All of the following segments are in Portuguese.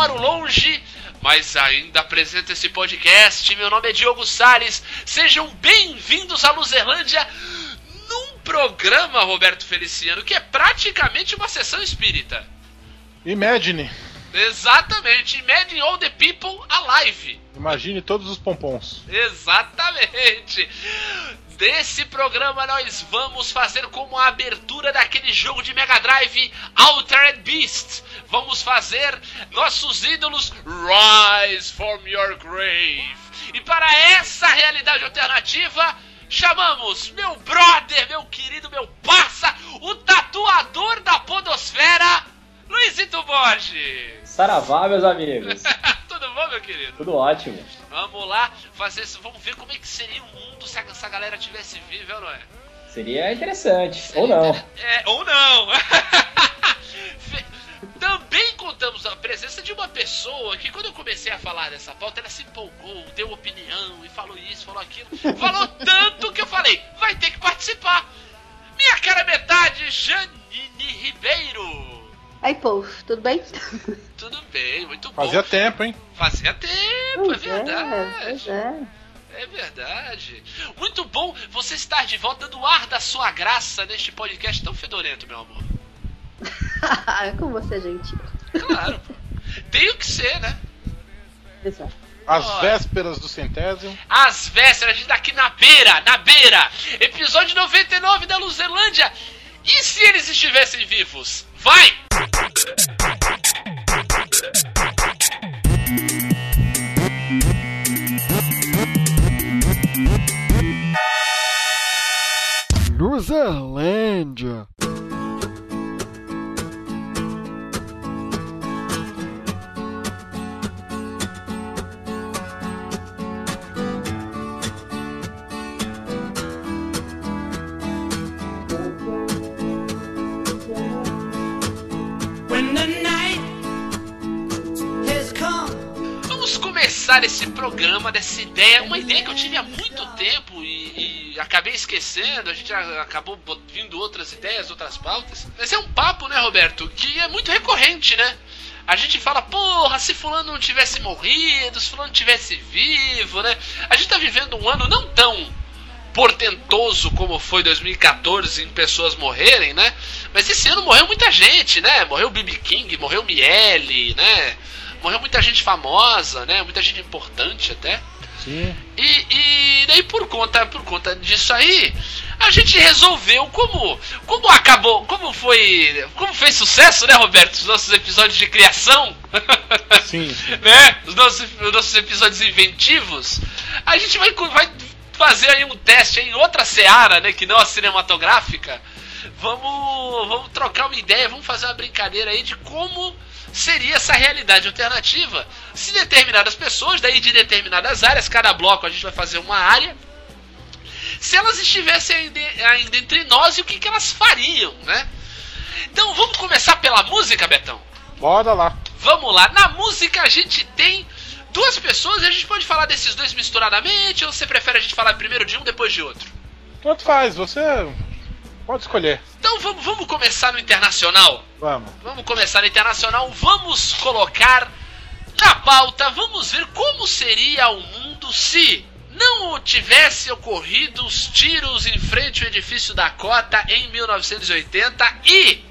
moro longe, mas ainda apresento esse podcast. Meu nome é Diogo Sales. Sejam bem-vindos à Luzerlândia num programa, Roberto Feliciano, que é praticamente uma sessão espírita. Imagine. Exatamente. Imagine all the people alive. Imagine todos os pompons. Exatamente. Desse programa nós vamos fazer como a abertura daquele jogo de Mega Drive Altered Beast. Vamos fazer nossos ídolos Rise from Your Grave. E para essa realidade alternativa, chamamos meu brother, meu querido, meu parça, o tatuador da podosfera, Luizito Borges. Saravá, meus amigos. Tudo bom, meu querido? Tudo ótimo. Vamos lá fazer isso. Vamos ver como é que seria o mundo se essa galera tivesse viva, não é? Seria interessante. Seria ou não. É, ou não. Também contamos a presença de uma pessoa que, quando eu comecei a falar dessa pauta, ela se empolgou, deu opinião e falou isso, falou aquilo. Falou tanto que eu falei, vai ter que participar. Minha cara metade, Janine Ribeiro. Aí, povo, tudo bem? Tudo bem, muito bom. Fazia tempo, hein? Fazia tempo, pois é verdade. É, é. É verdade. Muito bom você estar de volta do ar da sua graça neste podcast tão fedorento, meu amor. Como você é gentil. Claro. Tenho que ser, né? Exato. As Olha. vésperas do centésimo. As vésperas, a gente tá aqui na beira, na beira. Episódio 99 da Luzelândia. E se eles estivessem vivos? Vai! Luzerlândia. Começar esse programa, dessa ideia, uma ideia que eu tive há muito tempo e, e acabei esquecendo, a gente acabou vindo outras ideias, outras pautas. Mas é um papo, né, Roberto, que é muito recorrente, né? A gente fala, porra, se fulano não tivesse morrido, se fulano tivesse vivo, né? A gente tá vivendo um ano não tão portentoso como foi 2014 em pessoas morrerem, né? Mas esse ano morreu muita gente, né? Morreu BB King, morreu Miele, né? Morreu muita gente famosa, né? Muita gente importante até. Sim. E, e daí por conta, por conta disso aí, a gente resolveu como como acabou, como foi, como fez sucesso, né, Roberto, os nossos episódios de criação. Sim. sim. né? Os nossos, os nossos episódios inventivos. A gente vai, vai fazer aí um teste em outra seara, né, que não a cinematográfica. Vamos, vamos trocar uma ideia, vamos fazer uma brincadeira aí de como seria essa realidade alternativa se determinadas pessoas, daí de determinadas áreas, cada bloco a gente vai fazer uma área, se elas estivessem ainda, ainda entre nós e o que, que elas fariam, né? Então vamos começar pela música, Betão? Bora lá. Vamos lá. Na música a gente tem duas pessoas e a gente pode falar desses dois misturadamente ou você prefere a gente falar primeiro de um depois de outro? Tanto faz, você Pode escolher. Então vamos, vamos começar no internacional? Vamos. Vamos começar no internacional. Vamos colocar na pauta, vamos ver como seria o mundo se não tivesse ocorrido os tiros em frente ao edifício da Cota em 1980 e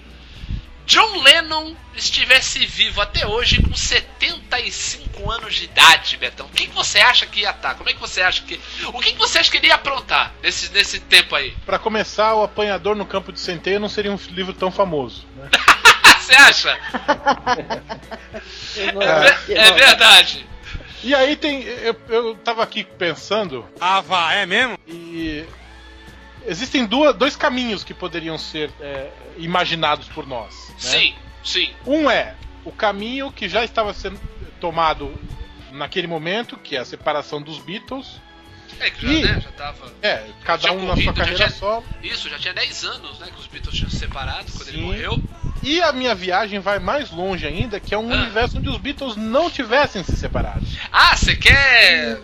John Lennon estivesse vivo até hoje com 75 anos de idade, Betão, o que, que você acha que ia estar? Tá? Como é que você acha que. O que, que você acha que ele ia aprontar nesse, nesse tempo aí? Para começar, o Apanhador no Campo de Centeio não seria um livro tão famoso. Né? você acha? é, é, verdade. E aí tem. Eu, eu tava aqui pensando. Ah, vá, é mesmo? E existem duas, dois caminhos que poderiam ser é, imaginados por nós. Né? Sim, sim. Um é o caminho que já estava sendo tomado naquele momento, que é a separação dos Beatles. É, que já, e, né, já tava. É, cada um corrido, na sua carreira tinha, solo. Isso, já tinha 10 anos, né, que os Beatles tinham se separado quando Sim. ele morreu. E a minha viagem vai mais longe ainda, que é um ah. universo onde os Beatles não tivessem se separado. Ah, você quer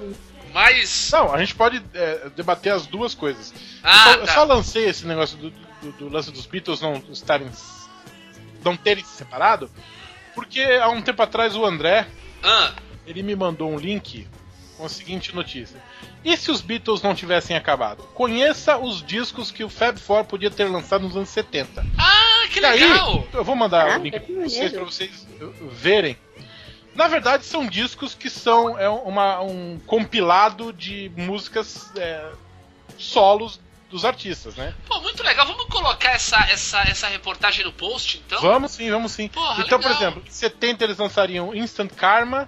mais. Não, a gente pode é, debater as duas coisas. Ah, eu, só, tá. eu só lancei esse negócio do, do, do, lance dos Beatles não estarem. não terem se separado, Porque há um tempo atrás o André, Ah, ele me mandou um link com a seguinte notícia. E se os Beatles não tivessem acabado? Conheça os discos que o Fab Four podia ter lançado nos anos 70. ah que E aí, legal! eu vou mandar Caraca, o link pra vocês, pra vocês verem. Na verdade, são discos que são é uma, um compilado de músicas é, solos dos artistas, né? Pô, muito legal. Vamos colocar essa, essa, essa reportagem no post, então? Vamos sim, vamos sim. Porra, então, por legal. exemplo, em 70 eles lançariam Instant Karma.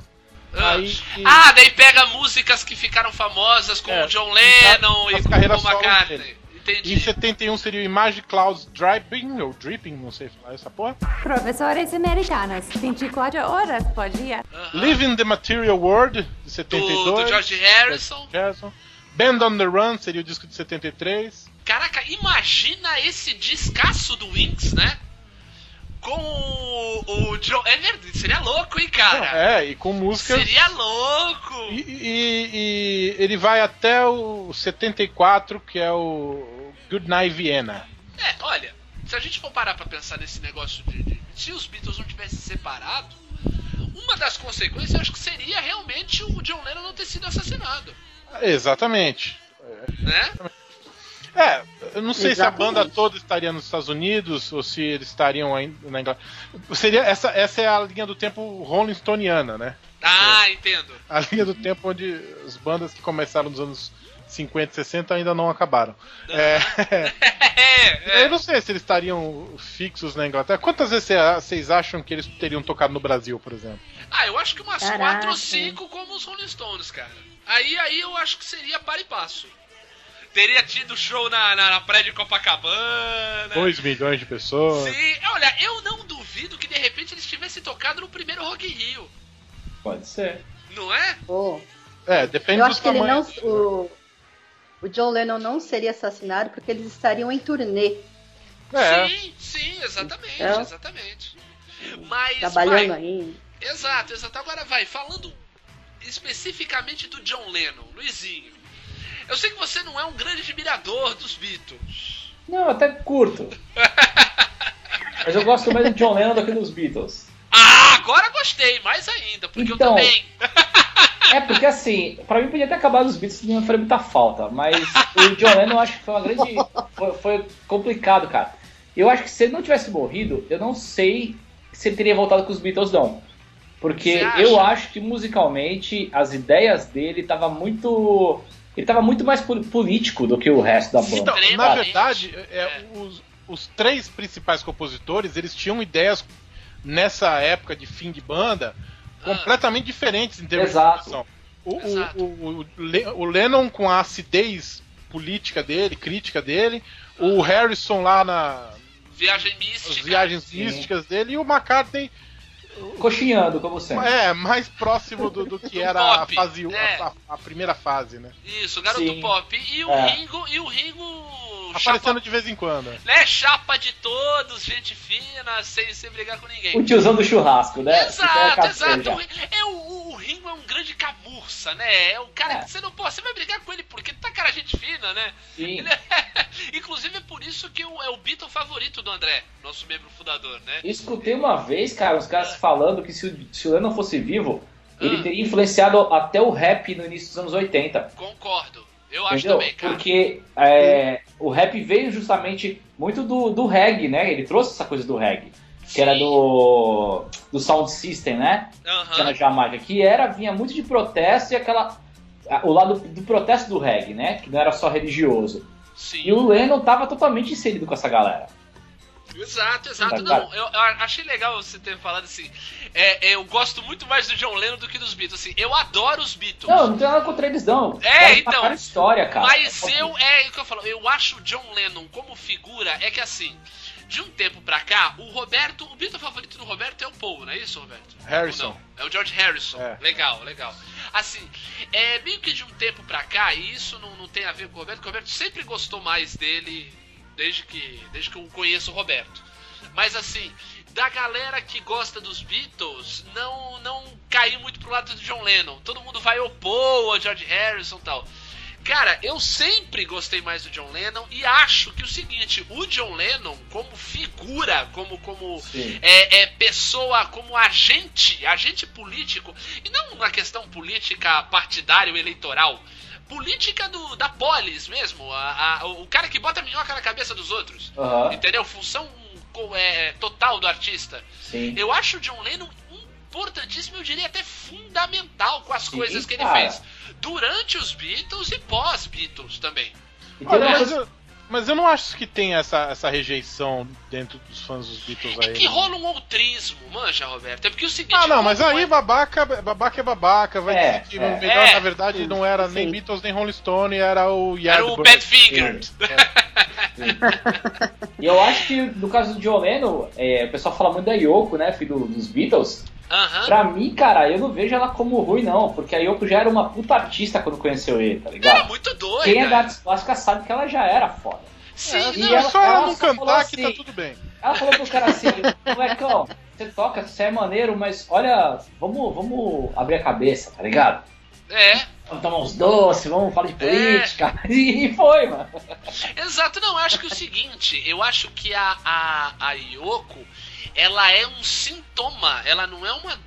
Ah. Aí, Ah, daí pega músicas que ficaram famosas com É, John Lennon e com o carreiras Paul solos McCartney. Entendi. Em 71 seria o Imagine Clouds Dripping, ou Dripping, não sei falar essa porra. Professores americanos, 24 horas por dia. Aham. Live in the Material World, de do, 72. do George Harrison. Harrison. Band on the Run seria o disco de 73. Caraca, imagina esse descasso do Wings, né? Com o, o John. É verdade, seria louco, hein, cara? É, e com músicas. Seria louco! E, e- e ele vai até o 74, que é o Good Night Vienna. É, olha, se a gente for parar pra pensar nesse negócio de, de- Se os Beatles não tivessem separado, uma das consequências eu acho que seria realmente o John Lennon não ter sido assassinado. Exatamente. Né? É, eu não sei se a Exatamente. banda toda estaria nos Estados Unidos ou se eles estariam ainda na Inglaterra. Seria, essa, essa é a linha do tempo Rolling Stoniana, né? Ah, entendo. A linha do tempo onde as bandas que começaram nos anos 50, 60 ainda não acabaram. É, É, eu não sei se eles estariam fixos na Inglaterra. Quantas vezes cê- vocês acham que eles teriam tocado no Brasil, por exemplo? Ah, eu acho que umas Caraca. quatro ou cinco como os Rolling Stones, cara. Aí, aí eu acho que seria para e passo. Teria tido show na, na, na praia de Copacabana. 2 milhões de pessoas. Sim, olha, eu não duvido que de repente eles tivessem tocado no primeiro Rock in Rio. Pode ser. Não é? Pô, É, depende eu do acho que ele não. O, o John Lennon não seria assassinado porque eles estariam em turnê, É, Sim, sim, exatamente, Então, exatamente. Mas trabalhando vai, ainda. Exato, exato. Agora vai, falando especificamente do John Lennon, Luizinho. Eu sei que você não é um grande admirador dos Beatles. Não, até curto. Mas eu gosto mais do John Lennon do que dos Beatles. Ah, agora gostei, mais ainda, porque Então. eu também. É porque assim, pra mim podia ter acabado os Beatles não faria muita falta, mas o John Lennon eu acho que foi uma grande. Foi, foi complicado, cara. Eu acho que se ele não tivesse morrido, eu não sei se ele teria voltado com os Beatles, não. Porque eu acho que musicalmente as ideias dele tava muito. Ele tava muito mais pol- político do que o resto da banda. Então, na verdade, é, É. Os, os três principais compositores, eles tinham ideias nessa época de fim de banda Ah. completamente diferentes em termos Exato. de produção. O, o- Exato. o- o Le- o Lennon com a acidez política dele, crítica dele, o Harrison lá na, Viagem nas mística. viagens Sim. místicas dele e o McCartney Coxinhando, como sempre. é mais próximo do, do que Do era a, pop, fase, é. a, a primeira fase, né? Isso, garoto Sim. pop. E o É. Ringo, e o Ringo. Aparecendo Chapa, de vez em quando. né, chapa de todos, gente fina, sem, sem brigar com ninguém. O tiozão do churrasco, né? Exato, exato. já. É, o, o Ringo é um grande camurça, né? É o cara É. que você não pode. Você vai brigar com ele porque tá cara gente fina, né? Sim. Ele é- Inclusive é por isso que o- é o Beatle favorito do André, nosso membro fundador, né? Escutei uma vez, cara, os caras falando que se o, se o Lennon fosse vivo, ele Ah. teria influenciado até o rap no início dos anos 80. Concordo. Eu acho Entendeu? também, cara. Porque é, o rap veio justamente muito do, do reggae, né? Ele trouxe essa coisa do reggae. Que era do, do Sound System, né? Que era. Jamaica. Que era, vinha muito de protesto e aquela. O lado do protesto do reggae, né? Que não era só religioso. E Sim. o Lennon tava totalmente inserido com essa galera. Exato, exato. Tá, Não, eu, eu achei legal você ter falado assim. é, eu gosto muito mais do John Lennon do que dos Beatles. Assim, eu adoro os Beatles. Não, não tem nada contra eles, não. É, Eles então. história, cara. Mas eu, é o que eu falo, eu acho o John Lennon como figura, é que assim, de um tempo pra cá, o Roberto, o Beatle favorito do Roberto é o Paul, não é isso, Roberto? Harrison. É o George Harrison. É. Legal, legal. Assim, é meio que de um tempo pra cá, e isso não, não tem a ver com o Roberto, o Roberto sempre gostou mais dele desde que, desde que eu conheço o Roberto. Mas assim, da galera que gosta dos Beatles, não não caiu muito pro lado do John Lennon. Todo mundo vai opor ao George Harrison e tal. Cara, eu sempre gostei mais do John Lennon e acho que o seguinte, o John Lennon como figura, como como é, é, pessoa, como agente, agente político e não na questão política partidária ou eleitoral, política do, da polis mesmo, a, a, o cara que bota minhoca na cabeça dos outros, Aham. entendeu? Função é, total do artista. Sim. Eu acho o John Lennon importantíssimo, eu diria até fundamental com as Sim, coisas que ele cara. fez durante os Beatles e pós-Beatles também. Olha, mas, eu, mas eu não acho que tem essa, essa rejeição dentro dos fãs dos Beatles É aí. que rola um outrismo, manja, Roberto. É porque o seguinte. Ah, não, mas aí é- babaca, babaca é babaca. Vai É, dizer que é. melhor, É. na verdade, não era nem Sim. Beatles nem Rolling Stone, era o Era o Yardbird. Badfinger. E eu acho que no caso do John Lennon, é, o pessoal fala muito da Yoko, né, filho dos Beatles. Aham. Pra mim, cara, eu não vejo ela como ruim, não, porque a Yoko já era uma puta artista quando conheceu ele, tá ligado? muito doida. Quem é da artes plásticas sabe que ela já era foda. Sim, É, E não. é ela- só ela ela não cantar que tá assim, tudo bem. Ela falou pro cara assim, molecão, você toca, você é maneiro, mas olha, vamos, vamos abrir a cabeça, tá ligado? É, Vamos tomar uns doces, vamos falar de política. E foi, mano. exato. Não, eu acho que é o seguinte, eu acho que a, a, a Yoko, ela é um sintoma, ela não é uma.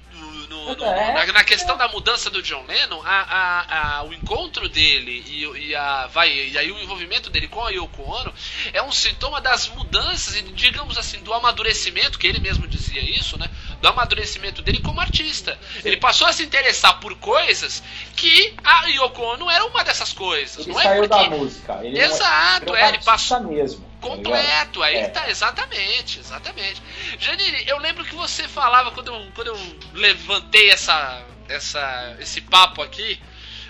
no- no- É. na, na questão da mudança do John Lennon, a, a- a- o encontro dele e, e a, vai, e aí o envolvimento dele com a Yoko Ono é um sintoma das mudanças e, digamos assim, do amadurecimento, que ele mesmo dizia isso, né? Do amadurecimento dele como artista. Ele passou a se interessar por coisas que a Yoko Ono era uma dessas coisas. Ele não é saiu porque. da música. Ele não Exato, é, ele passou mesmo. Tá completo. Aí É. tá, exatamente, exatamente. Janine, eu lembro que você falava quando eu, quando eu levantei essa, essa, esse papo aqui,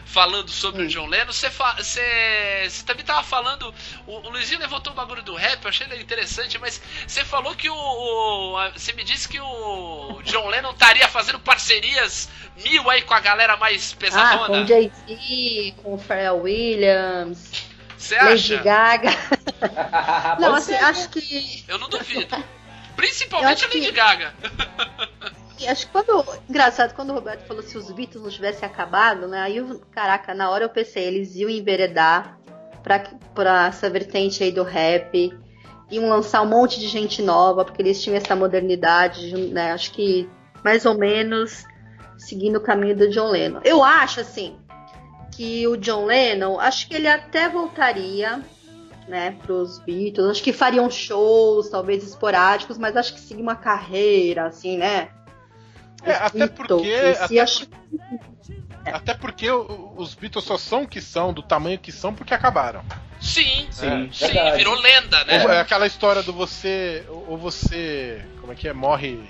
falando sobre o John Lennon, você, você, você também tava falando. O, o Luizinho levantou o bagulho do rap, eu achei ele interessante, mas você falou que o. o- a- você me disse que o John Lennon estaria fazendo parcerias mil aí com a galera mais Ah, com pesadona. o Jay-Z, com o Pharrell Williams, Você Lady acha? Gaga. Não, assim, acho que. Eu não duvido. Principalmente a Lady que- Gaga. Acho que quando. Engraçado, quando o Roberto falou se os Beatles não tivessem acabado, né? Aí, eu- caraca, na hora eu pensei, eles iam enveredar pra, pra essa vertente aí do rap. Iam lançar um monte de gente nova, porque eles tinham essa modernidade, né? Acho que mais ou menos seguindo o caminho do John Lennon. Eu acho, assim, que o John Lennon, acho que ele até voltaria, né, pros Beatles. Acho que fariam shows, talvez esporádicos, mas acho que seguir uma carreira, assim, né? É, até Beatles, porque- até acho- Até porque os Beatles só são o que são, do tamanho que são, porque acabaram. Sim, Sim, sim, verdade. virou lenda, né? Ou é aquela história do você. Ou você. Como é que é? Morre.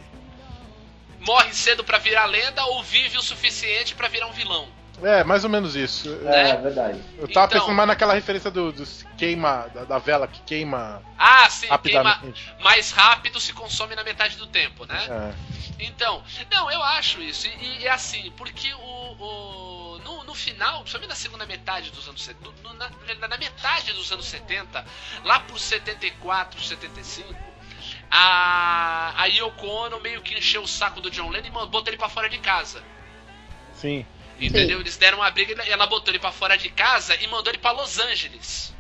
Morre cedo pra virar lenda ou vive o suficiente pra virar um vilão. É, mais ou menos isso. É, verdade. Eu tava Então- pensando mais naquela referência do, do queima, da, da vela que queima Ah, sim, queima rapidamente. mais rápido se consome na metade do tempo, né? É. Então, não, eu acho isso. E, e é assim, porque o. o- no, no final, principalmente na segunda metade dos anos 70, no- na, na metade dos anos 70, lá por 74, 75, a, a Yoko Ono meio que encheu o saco do John Lennon e botou ele pra fora de casa. Sim. Entendeu? Eles deram uma briga e ela botou ele pra fora de casa e mandou ele pra Los Angeles.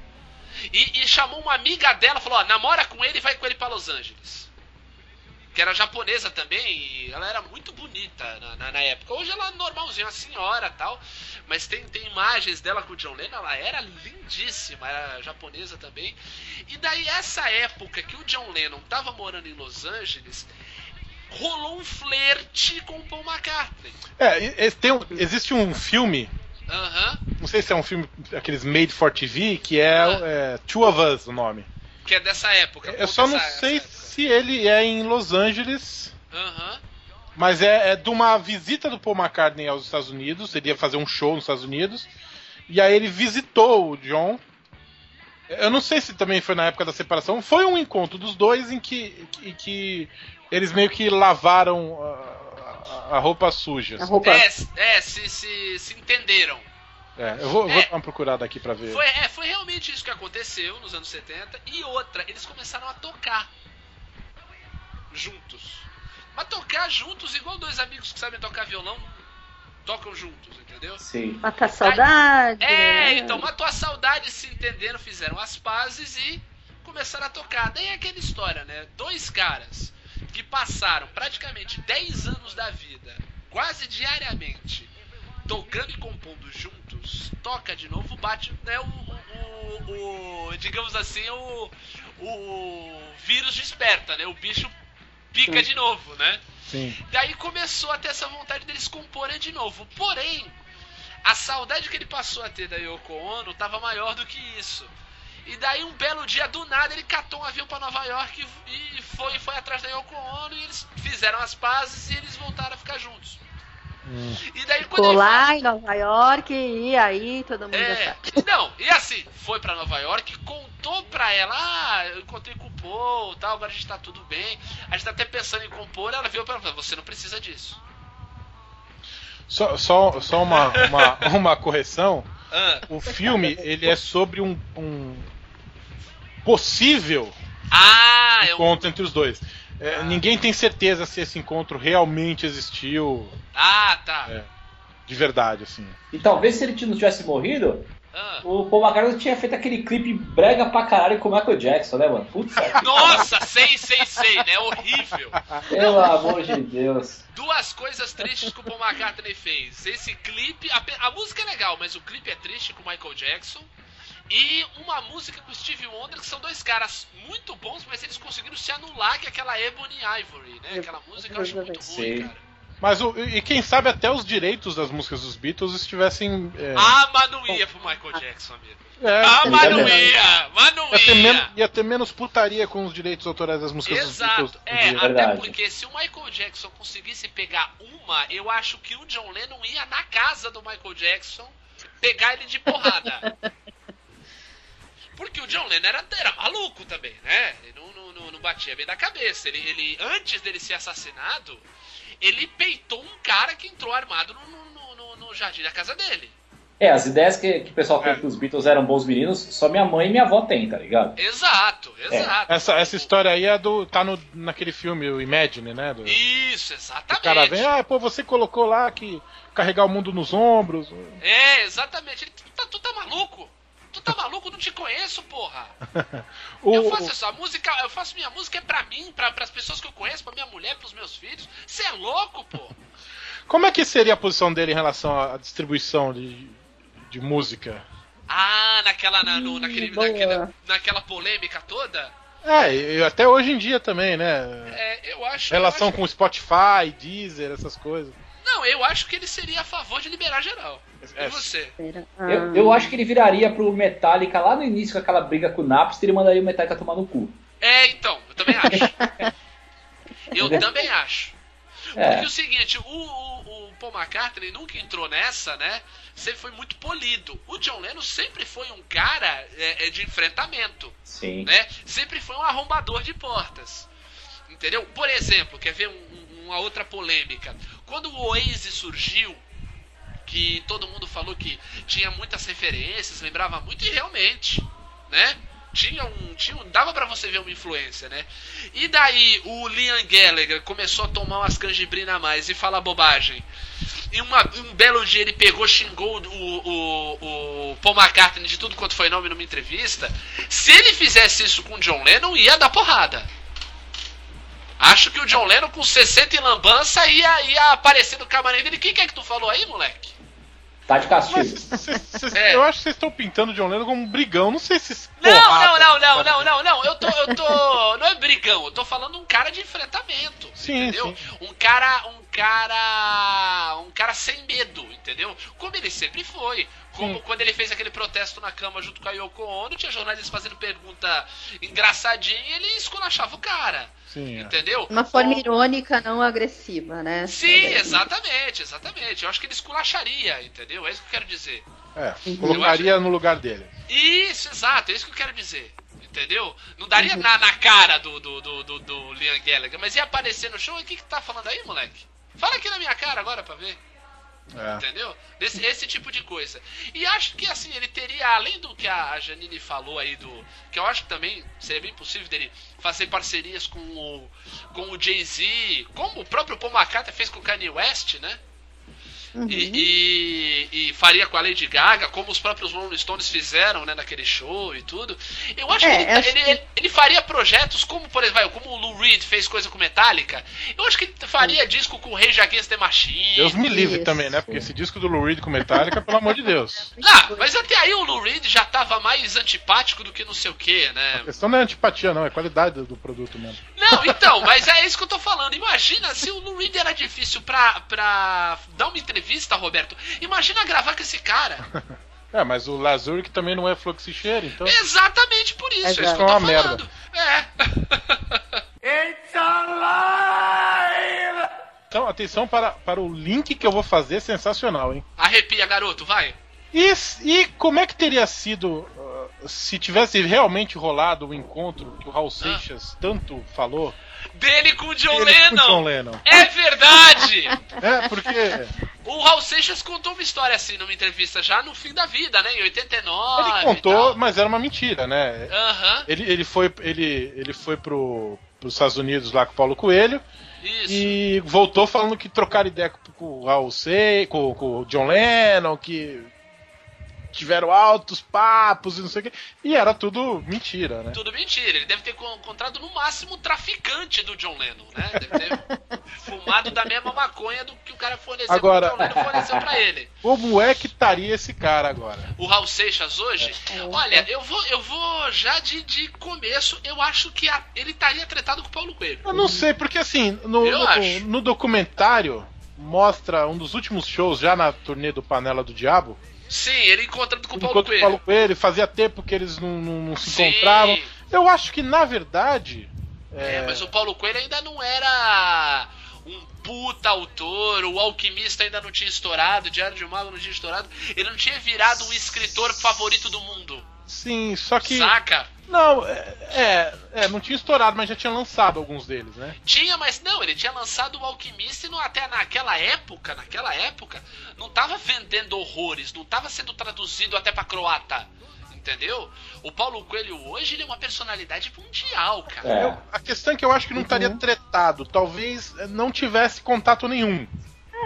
E, e chamou uma amiga dela, falou: ó, namora com ele e vai com ele pra Los Angeles. Que era japonesa também, e ela era muito bonita na, na- na época. Hoje ela é normalzinha, uma senhora tal. Mas tem, tem imagens dela com o John Lennon, ela era lindíssima, era japonesa também. E daí, essa época que o John Lennon tava morando em Los Angeles, rolou um flerte com o Paul McCartney. É, tem um- existe um filme, Aham. não sei se é um filme, aqueles made for TV, que é, Ah. é Two of Us o nome. Que é dessa época. Eu só não sei época. se ele é em Los Angeles, Aham. mas é, é de uma visita do Paul McCartney aos Estados Unidos. Ele ia fazer um show nos Estados Unidos. E aí ele visitou o John. Eu não sei se também foi na época da separação. Foi um encontro dos dois em que, que, que eles meio que lavaram a, a- a roupa suja. A roupa. É, é se, se, se entenderam. É, eu vou, vou É. dar uma procurada aqui pra ver. Foi, é, foi realmente isso que aconteceu nos anos 70. E outra, eles começaram a tocar juntos. Mas tocar juntos, igual dois amigos que sabem tocar violão, tocam juntos, entendeu? Sim. Matar a saudade. É, né? então matou a saudade, se entenderam, fizeram as pazes e começaram a tocar. Daí é aquela história, né? Dois caras que passaram praticamente 10 anos da vida, quase diariamente, tocando e compondo juntos, toca de novo, bate, né? O, o, o- o- digamos assim, o, o vírus desperta, né? O bicho pica de novo, né? Sim. Daí começou a ter essa vontade deles comporem de novo. Porém, a saudade que ele passou a ter da Yoko Ono tava maior do que isso. E daí um belo dia do nada ele catou um avião para Nova York e e foi, foi atrás da Yoko Ono e eles fizeram as pazes e eles voltaram a ficar juntos. Hum. E daí quando Ficou ele lá em Nova York e aí todo mundo já é, sabe. não, e assim, foi pra Nova York, contou pra ela, ah, eu encontrei com o Paul, tal, agora a gente tá tudo bem. A gente tá até pensando em compor, ela viu pra ela, você não precisa disso. Só, só, só uma, uma, uma correção. Ah, O filme ele é sobre um, um possível ah eu encontro entre os dois. É, Ninguém tem certeza se esse encontro realmente existiu Ah, tá. É. de verdade, assim. E talvez se ele não tivesse morrido, Ah. o Paul McCartney tinha feito aquele clipe brega pra caralho com o Michael Jackson, né, mano? Putz, Nossa, sei, sei, sei, né? Horrível. pelo amor de Deus. Duas coisas tristes que o Paul McCartney fez. Esse clipe, a, a música é legal, mas o clipe é triste com o Michael Jackson. E uma música com o Steve Wonder, que são dois caras muito bons, mas eles conseguiram se anular, que é aquela Ebony Ivory, né? Aquela música eu acho muito ruim, cara. Mas o, e quem sabe até os direitos das músicas dos Beatles estivessem. É, Ah, mas não ia pro Michael Jackson, amigo. é, Ah, mas não ia, mas não ia, ter ia. men- ia ter menos putaria com os direitos autorais das músicas dos Exato. Beatles. É, hoje. até Verdade. porque se o Michael Jackson conseguisse pegar uma, eu acho que o John Lennon ia na casa do Michael Jackson pegar ele de porrada. Porque o John Lennon era, era maluco também, né? Ele não, não, não- não batia bem da cabeça. Ele, ele, antes dele ser assassinado, ele peitou um cara que entrou armado no, no- no- no- jardim da casa dele. É, as ideias que, que o pessoal É. tem que os Beatles eram bons meninos, só minha mãe e minha avó têm, tá ligado? Exato, exato. Essa, essa O- história aí é do. tá no, naquele filme, o Imagine, né? Do, Isso, o exatamente. cara vem, ah, pô, você colocou lá que carregar o mundo nos ombros. É, exatamente. Ele, tá, tu tá maluco? Tá maluco? Não te conheço, porra. O, Eu faço isso, a música, eu faço minha música é pra mim, pra, pras pessoas que eu conheço, pra minha mulher, pros meus filhos. Você é louco, pô? Como é que seria a posição dele em relação à distribuição de, de música? Ah, naquela, na, no, naquele, boa. naquela, naquela polêmica toda? É, e até hoje em dia também, né? É, eu acho. Relação eu acho- com Spotify, Deezer, essas coisas. Não, eu acho que ele seria a favor de liberar geral. É, E você? Eu, eu acho que ele viraria pro Metallica lá no início com aquela briga com o Napster e mandaria o Metallica tomar no cu. É, então, eu também acho. eu também acho. Porque É, o seguinte, o, o, o Paul McCartney nunca entrou nessa, né? Sempre foi muito polido. O John Lennon sempre foi um cara é, é, de enfrentamento, sim. né? Sempre foi um arrombador de portas. Entendeu? Por exemplo, quer ver um- um- uma outra polêmica? Quando o Oasis surgiu, que todo mundo falou que tinha muitas referências, lembrava muito, e realmente, né? Tinha um. Tinha um dava pra você ver uma influência, né? E daí o Liam Gallagher começou a tomar umas canjibrina a mais e falar bobagem. E uma- um belo dia ele pegou, xingou o, o, o Paul McCartney de tudo quanto foi nome numa entrevista. Se ele fizesse isso com o John Lennon, ia dar porrada. Acho que o John Lennon com 60 e lambança ia, ia aparecer no camarim dele. Quem que é que tu falou aí, moleque? Tá de castigo. Mas cês- cês- É. eu acho que vocês estão pintando o John Lennon como um brigão. Não sei se. Não, porrada, não, não, não, não, não, não. Eu tô, eu tô. Não é brigão, eu tô falando um cara de enfrentamento. Sim, entendeu? sim. Um cara. Um cara. Um cara sem medo, entendeu? Como ele sempre foi. Como Sim. quando ele fez aquele protesto na cama junto com a Yoko Ono, tinha jornalistas fazendo pergunta engraçadinha e ele esculachava o cara. Sim, é. Entendeu? Uma forma Ou- irônica, não agressiva, né? Sim, exatamente, exatamente. Eu acho que ele esculacharia, entendeu? É isso que eu quero dizer. É, colocaria no lugar dele. Isso, exato, é isso que eu quero dizer. Entendeu? Não daria na, na cara do, do, do, do, do Liam Gallagher, mas ia aparecer no show e o que, que tá falando aí, moleque? Fala aqui na minha cara agora pra ver. É. Entendeu? Esse, tipo de coisa. E acho que assim, ele teria, além do que a Janine falou aí do. Que eu acho que também seria bem possível dele fazer parcerias com o, com o Jay-Z, como o próprio Paul McCartney fez com o Kanye West, né? Uhum. E, e- e faria com a Lady Gaga, como os próprios Rolling Stones fizeram, né, naquele show e tudo. Eu acho É, que, ele, acho ele, que- ele- ele faria projetos como, por exemplo, como o Lou Reed fez coisa com Metallica. Eu acho que ele faria disco com o Rage Against the Machine. Deus me livre Isso. também, né? Porque esse disco do Lou Reed com Metallica, pelo amor de Deus. Não, mas até aí o Lou Reed já tava mais antipático do que não sei o que, né? A questão não é antipatia, não, é qualidade do, do produto mesmo. Não, então, mas é isso que eu tô falando. Imagina se o Lou Reed era difícil pra, pra dar uma entrevista, Roberto. Imagina gravar com esse cara. É, mas o Lazuric também não é fluxicheiro, então. Exatamente por isso. É isso Exato. que eu tô É uma merda. falando. É. Então, atenção para, para o link que eu vou fazer, sensacional, hein? Arrepia, garoto, vai. E, e como é que teria sido se tivesse realmente rolado o encontro que o Raul Seixas tanto falou? Dele com o John com Lennon. o John Lennon. É verdade! É, porque. o Raul Seixas contou uma história assim numa entrevista já no fim da vida, né? Em 89. Ele contou, mas era uma mentira, né? Aham, Ele, ele foi, ele, ele foi pro, pros Estados Unidos lá com o Paulo Coelho isso. e voltou falando que trocaram ideia com, com o Raul Seixas, com, com o John Lennon, que tiveram altos papos e não sei o que. E era tudo mentira, né? Tudo mentira, ele deve ter con- encontrado no máximo o traficante do John Lennon, né? Deve ter fumado da mesma maconha do que o cara forneceu Agora- que o John Lennon forneceu pra ele. Como é que estaria esse cara agora? O Raul Seixas hoje, olha, eu vou, eu vou já de, de começo, eu acho que a- ele estaria tretado com o Paulo Coelho. Eu não sei, porque assim, no, no, no documentário mostra um dos últimos shows já na turnê do Panela do Diabo. Sim, ele encontrando com o Paulo Coelho. Paulo Coelho fazia tempo que eles não, não- não se Sim. encontravam. Eu acho que na verdade. É, mas o Paulo Coelho ainda não era um puta autor, o Alquimista ainda não tinha estourado, o Diário de um Mago não tinha estourado, ele não tinha virado o escritor favorito do mundo, Sim, só que. saca? Não, é, é, é, não tinha estourado, mas já tinha lançado alguns deles, né? Tinha, mas não, ele tinha lançado o Alquimista e não, até naquela época, naquela época, não tava vendendo horrores, não tava sendo traduzido até pra croata. Entendeu? O Paulo Coelho hoje ele é uma personalidade mundial, cara. É. Eu- a questão é que eu acho que não estaria tretado. Talvez eh, não tivesse contato nenhum.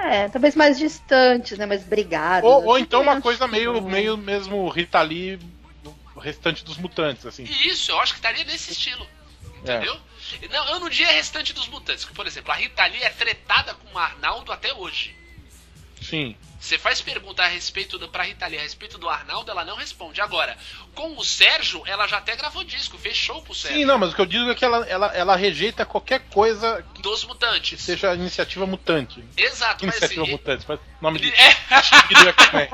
É, talvez mais distantes, né? Mais brigados. Ou, ou assim, então uma coisa meio, meio mesmo Rita Lee, restante dos mutantes, assim. Isso, eu acho que estaria nesse estilo. Entendeu? Não, eu não diria restante dos mutantes. que, Por exemplo, a Rita Lee é tretada com o Arnaldo até hoje. Sim. Você faz pergunta a respeito do, pra Rita Lee a respeito do Arnaldo, ela não responde. Agora, com o Sérgio, ela já até gravou disco, fez show pro Sérgio. Sim, não, mas o que eu digo é que ela, ela, ela rejeita qualquer coisa que Dos mutantes. seja iniciativa mutante. Exato, mas Iniciativa assim. mutante, faz nome de. É.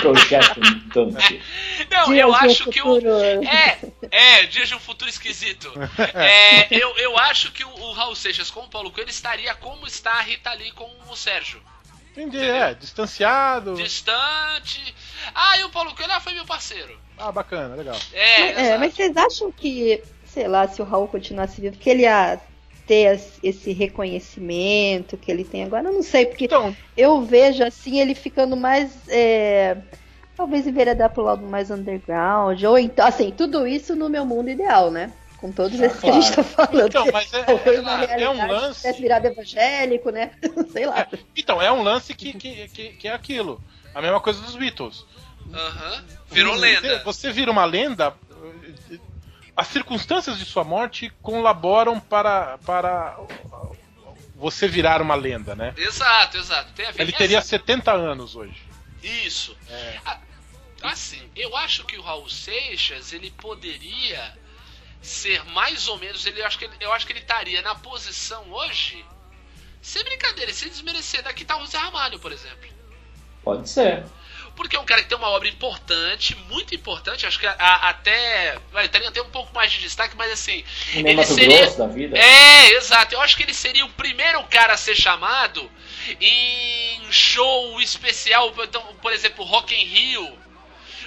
Projeto Mutante. não, Dias eu acho que o. É, é, dias de um futuro esquisito. É, eu, eu acho que o, o Raul Seixas com o Paulo Coelho estaria como está a Rita Lee com o Sérgio. Entendi, é, distanciado. Distante. Ah, e o Paulo Coelho ah, foi meu parceiro. Ah, bacana, legal. É, É, exato. mas vocês acham que, sei lá, se o Raul continuasse vivo, que ele ia ter esse reconhecimento que ele tem agora? Eu não sei, porque Então, eu vejo assim ele ficando mais. é, talvez enveredar pro lado mais underground. Ou então, assim, tudo isso no meu mundo ideal, né? Com todos Ah, esses que a gente tá falando. então mas é, é- é um lance. tivesse virado evangélico, né? sei lá. Então, é um lance que, que, que, que é aquilo. A mesma coisa dos Beatles. Aham. Virou Você- lenda. Você vira uma lenda. As circunstâncias de sua morte colaboram para, para você virar uma lenda, né? Exato, exato. Tem a ver Ele teria assim, 70 anos hoje. Isso. É. A- Assim, eu acho que o Raul Seixas, ele poderia ser mais ou menos, ele, eu, acho que ele, eu acho que ele estaria na posição hoje, sem brincadeira, sem desmerecer, daqui tá o Zé Ramalho, por exemplo. Pode ser. Porque é um cara que tem uma obra importante, muito importante, acho que a- a- até. Vai, teria até um pouco mais de destaque, mas assim. Ele Mato seria. Grosso da vida. É, exato. Eu acho que ele seria o primeiro cara a ser chamado em show especial, então, por exemplo, Rock in Rio.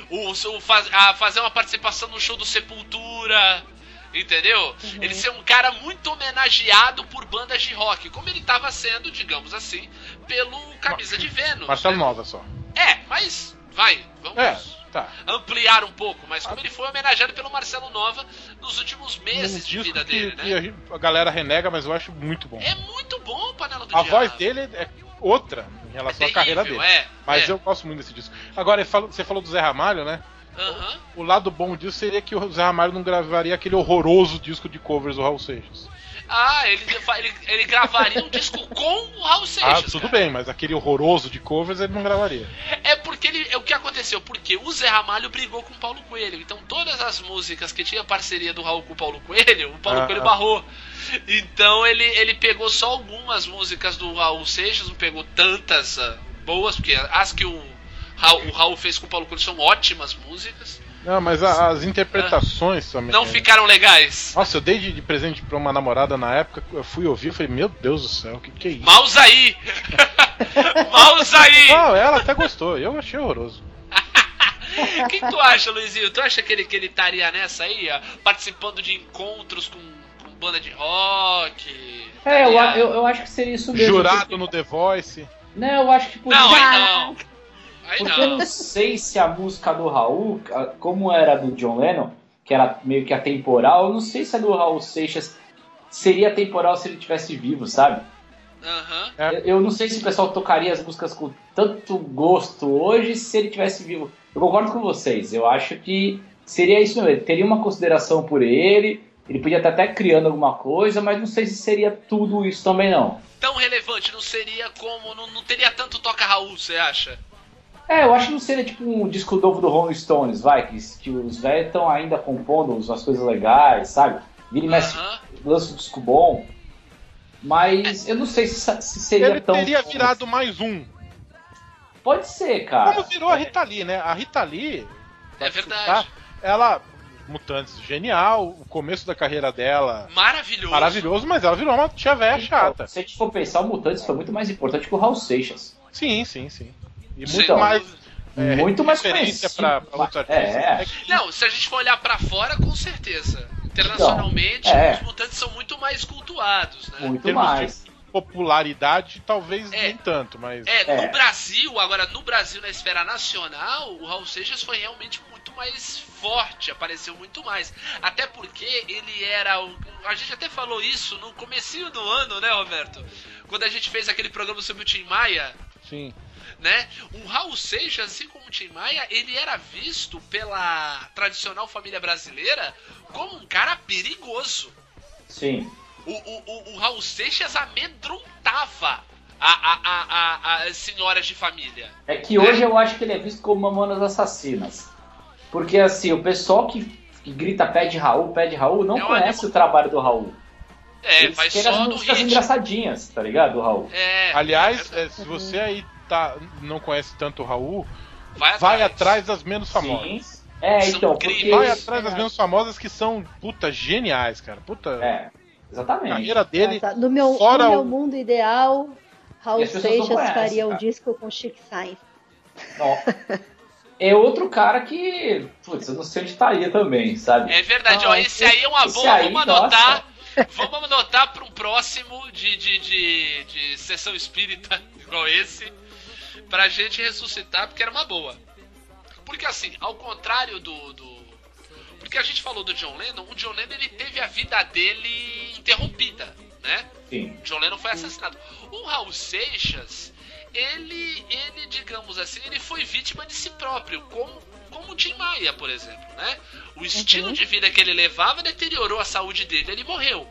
O, o a fazer uma participação no show do Sepultura. Entendeu? Ele ser um cara muito homenageado por bandas de rock, como ele estava sendo, digamos assim, pelo Camisa de Vênus. Marcelo né? Nova só. É, mas vai, vamos É, tá. ampliar um pouco, mas como ele foi homenageado pelo Marcelo Nova nos últimos meses Um de vida que, dele, que né? a galera renega, mas eu acho muito bom. É muito bom o Panela do A Diabo. voz dele é outra em relação à carreira dele. É, Mas é. eu gosto muito desse disco. Agora, você falou do Zé Ramalho, né? Aham. O lado bom disso seria que o Zé Ramalho não gravaria aquele horroroso disco de covers do Raul Seixas. Ah, ele, ele, ele gravaria um disco com o Raul Ah, Seixas. tudo cara. bem, mas aquele horroroso de covers ele não gravaria. É porque ele, é o que aconteceu? Porque o Zé Ramalho brigou com o Paulo Coelho. Então todas as músicas que tinha parceria do Raul com o Paulo Coelho, o Paulo Ah. Coelho barrou. Então ele, ele pegou só algumas músicas do Raul Seixas, não pegou tantas ah, boas, porque as que o Raul, o Raul fez com o Paulo Coelho são ótimas músicas. Não, mas a- as interpretações também. Não ficaram legais. Nossa, eu dei de, de presente pra uma namorada na época, eu fui ouvir e falei, meu Deus do céu, o que, que é isso? Maus aí! Maus aí! Não, ela até gostou, eu achei horroroso. O que tu acha, Luizinho? Tu acha que ele, que ele estaria nessa aí, ó, participando de encontros com, com banda de rock? É, eu, eu, eu acho que seria isso mesmo. Jurado porque- no The Voice. Não, eu acho que podia. Não, aí não. Porque eu não. sei se a música do Raul, como era do John Lennon, que era meio que atemporal, eu não sei se a do Raul Seixas seria atemporal se ele tivesse vivo, sabe? Aham. É. Eu, eu não sei se o pessoal tocaria as músicas com tanto gosto hoje se ele tivesse vivo. Eu concordo com vocês, eu acho que seria isso mesmo. Ele teria uma consideração por ele, ele podia estar até criando alguma coisa, mas não sei se seria tudo isso também não. Tão relevante, não seria como. Não, não teria tanto toca Raul, você acha? É, eu acho que não seria tipo um disco novo do Rolling Stones, vai, que, que os velhos estão ainda compondo umas coisas legais, sabe? Vira e mexe, lança um disco bom. Mas eu não sei se, se seria Ele tão. teria virado mais um. Pode ser, cara. Como virou a Rita Lee, né? A Rita Lee, É verdade. citar, ela, Mutantes, genial, o começo da carreira dela, Maravilhoso. maravilhoso, mas ela virou uma tia velha Então, chata. se a gente for pensar, o Mutantes foi muito mais importante que o Raul Seixas. Sim, sim, sim. E muito mais dúvida. é, muito mais referência conhecido. pra, pra outros artistas. É. que- Não, se a gente for olhar pra fora, com certeza. Internacionalmente, Então, é. os mutantes são muito mais cultuados, né? Muito mais. popularidade, talvez É. nem tanto, mas. É, É. no Brasil, agora no Brasil, na esfera nacional, o Raul Seixas foi realmente muito mais forte, apareceu muito mais. Até porque ele era o. A gente até falou isso no comecinho do ano, né, Roberto? Quando a gente fez aquele programa sobre o Tim Maia, Sim. Né? O Raul Seixas, assim como o Tim Maia, ele era visto pela tradicional família brasileira como um cara perigoso. Sim. O, o, o, o Raul Seixas amedrontava a, a, a, a, as senhoras de família. É que hoje eu acho que ele é visto como Mamonas Assassinas. Porque assim, o pessoal que, que grita pede Raul, pede Raul, não É conhece demo- o trabalho do Raul. É, Eles querem só as músicas engraçadinhas, tá ligado, do Raul? É, Aliás, é, é, se você aí tá, não conhece tanto o Raul, vai, vai atrás das menos Sim. famosas. É, São então, incríveis. porque... Vai atrás das menos famosas que são, puta, geniais, cara. Puta, É, a exatamente. carreira dele. Nossa, no meu, fora no meu o- mundo ideal, Raul Seixas faria um cara. disco com Chic Sainz. É outro cara que, putz, eu não sei onde estaria também, sabe? É verdade, ó, Ah, esse aí é uma esse boa, aí, vamos nossa. anotar. Vamos anotar para um próximo de, de, de, de sessão espírita igual esse, pra gente ressuscitar, porque era uma boa. Porque assim, ao contrário do, do. Porque a gente falou do John Lennon, o John Lennon ele teve a vida dele interrompida, né? Sim. John Lennon foi assassinado. O Raul Seixas, ele, ele, digamos assim, ele foi vítima de si próprio, como, como o Tim Maia, por exemplo, né? O estilo de vida que ele levava deteriorou a saúde dele, ele morreu,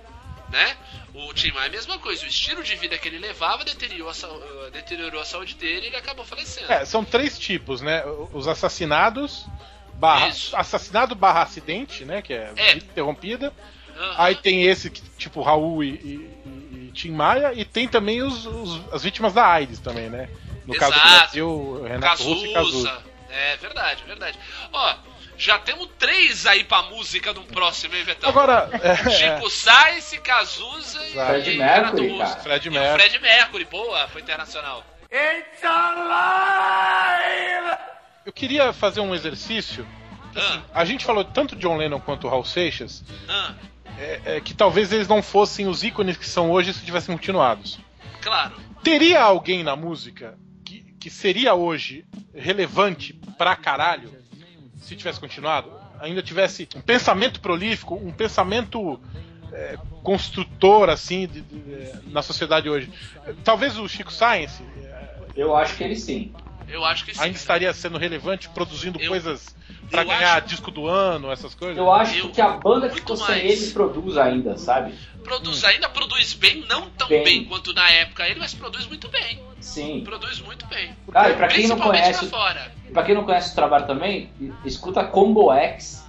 né? O Tim Maia, a mesma coisa, o estilo de vida que ele levava deteriorou a, sa- eh, deteriorou a saúde dele e ele acabou falecendo. É, são três tipos, né? Os assassinados, barra, Isso. assassinado barra acidente, né? Que é, É. interrompida. Aham. Aí tem esse, tipo Raul e, e, e- Tim Maia, e tem também os, os- as vítimas da AIDS também, né? No caso do Exato. Brasil, Renato Russo e Cazuza. Cazuza. É verdade, verdade. Ó, já temos três aí pra música do próximo, hein, Vetão? Agora, é, Chico Sainz, Cazuza e Fred e Mercury, Renato Russo. cara. Fred o Mercury. Fred Mercury, boa, foi internacional. Eu queria fazer um exercício. Ah, A gente falou tanto John Lennon quanto Raul Seixas, ah, é, é, que talvez eles não fossem os ícones que são hoje se tivessem continuados. claro. Teria alguém na música que, que seria hoje relevante pra caralho se tivesse continuado? Ainda tivesse um pensamento prolífico, um pensamento é, construtor assim de- de- na sociedade hoje. Talvez o Chico Science Eu acho que ele sim. Eu acho que sim. ainda estaria sendo relevante, produzindo Eu- coisas pra eu ganhar acho- disco do ano, essas coisas. Eu acho Eu- que a banda que ficou sem ele produz ainda, sabe? Produz, ainda produz bem, não tão Bem. bem. quanto na época ele, mas produz muito bem. Sim. Produz muito bem. Cara, e pra quem não conhece, lá fora. pra quem não conhece o trabalho também, escuta Combo X,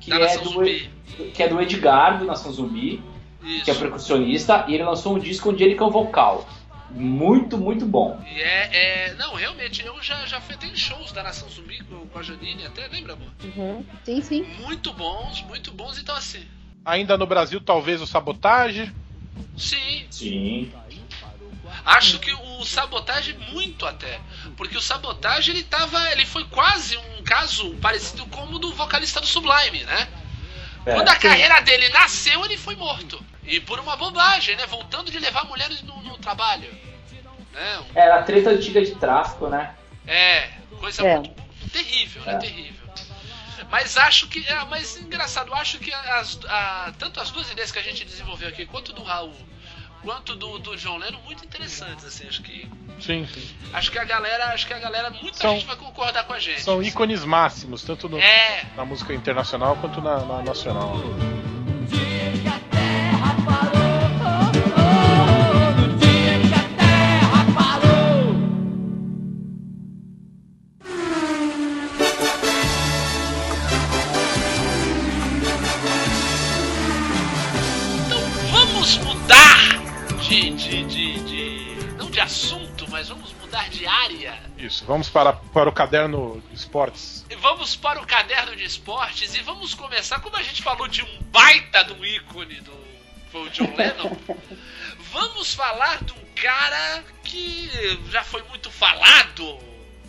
que Da é do Zumbi. que é do Edgar do Nação Zumbi, que é Isso. percussionista, e ele lançou um disco onde ele que é o vocal. Muito, muito bom. E é, é- Não, realmente, eu já, já fui até em shows da Nação Zumbi com, com a Janine, até lembra, amor? Uhum. Sim, sim. Muito bons, muito bons, então assim. Ainda no Brasil, talvez o Sabotage. Sim, Sim. Acho que o Sabotage muito até. Porque o Sabotage ele tava. ele foi quase um caso parecido como o do vocalista do Sublime, né? É. Quando a carreira dele nasceu, ele foi morto. E por uma bobagem, né? Voltando de levar mulheres no, no trabalho. Né? Era a treta antiga de tráfico, né? É, coisa É. muito terrível, né? É. Terrível. Mas acho que. É, mas engraçado, acho que as, a- tanto as duas ideias que a gente desenvolveu aqui, quanto do Raul, quanto do, do John Lennon, muito interessantes, assim, acho que. Sim, sim. Acho que a galera. Acho que a galera. Muita São- gente vai concordar com a gente. São ícones máximos, tanto no- É, na música internacional quanto na, na nacional. Isso, vamos para, para o caderno de esportes. E Vamos para o caderno de esportes e vamos começar, como a gente falou de um baita do ícone do foi o John Lennon, vamos falar de um cara que já foi muito falado,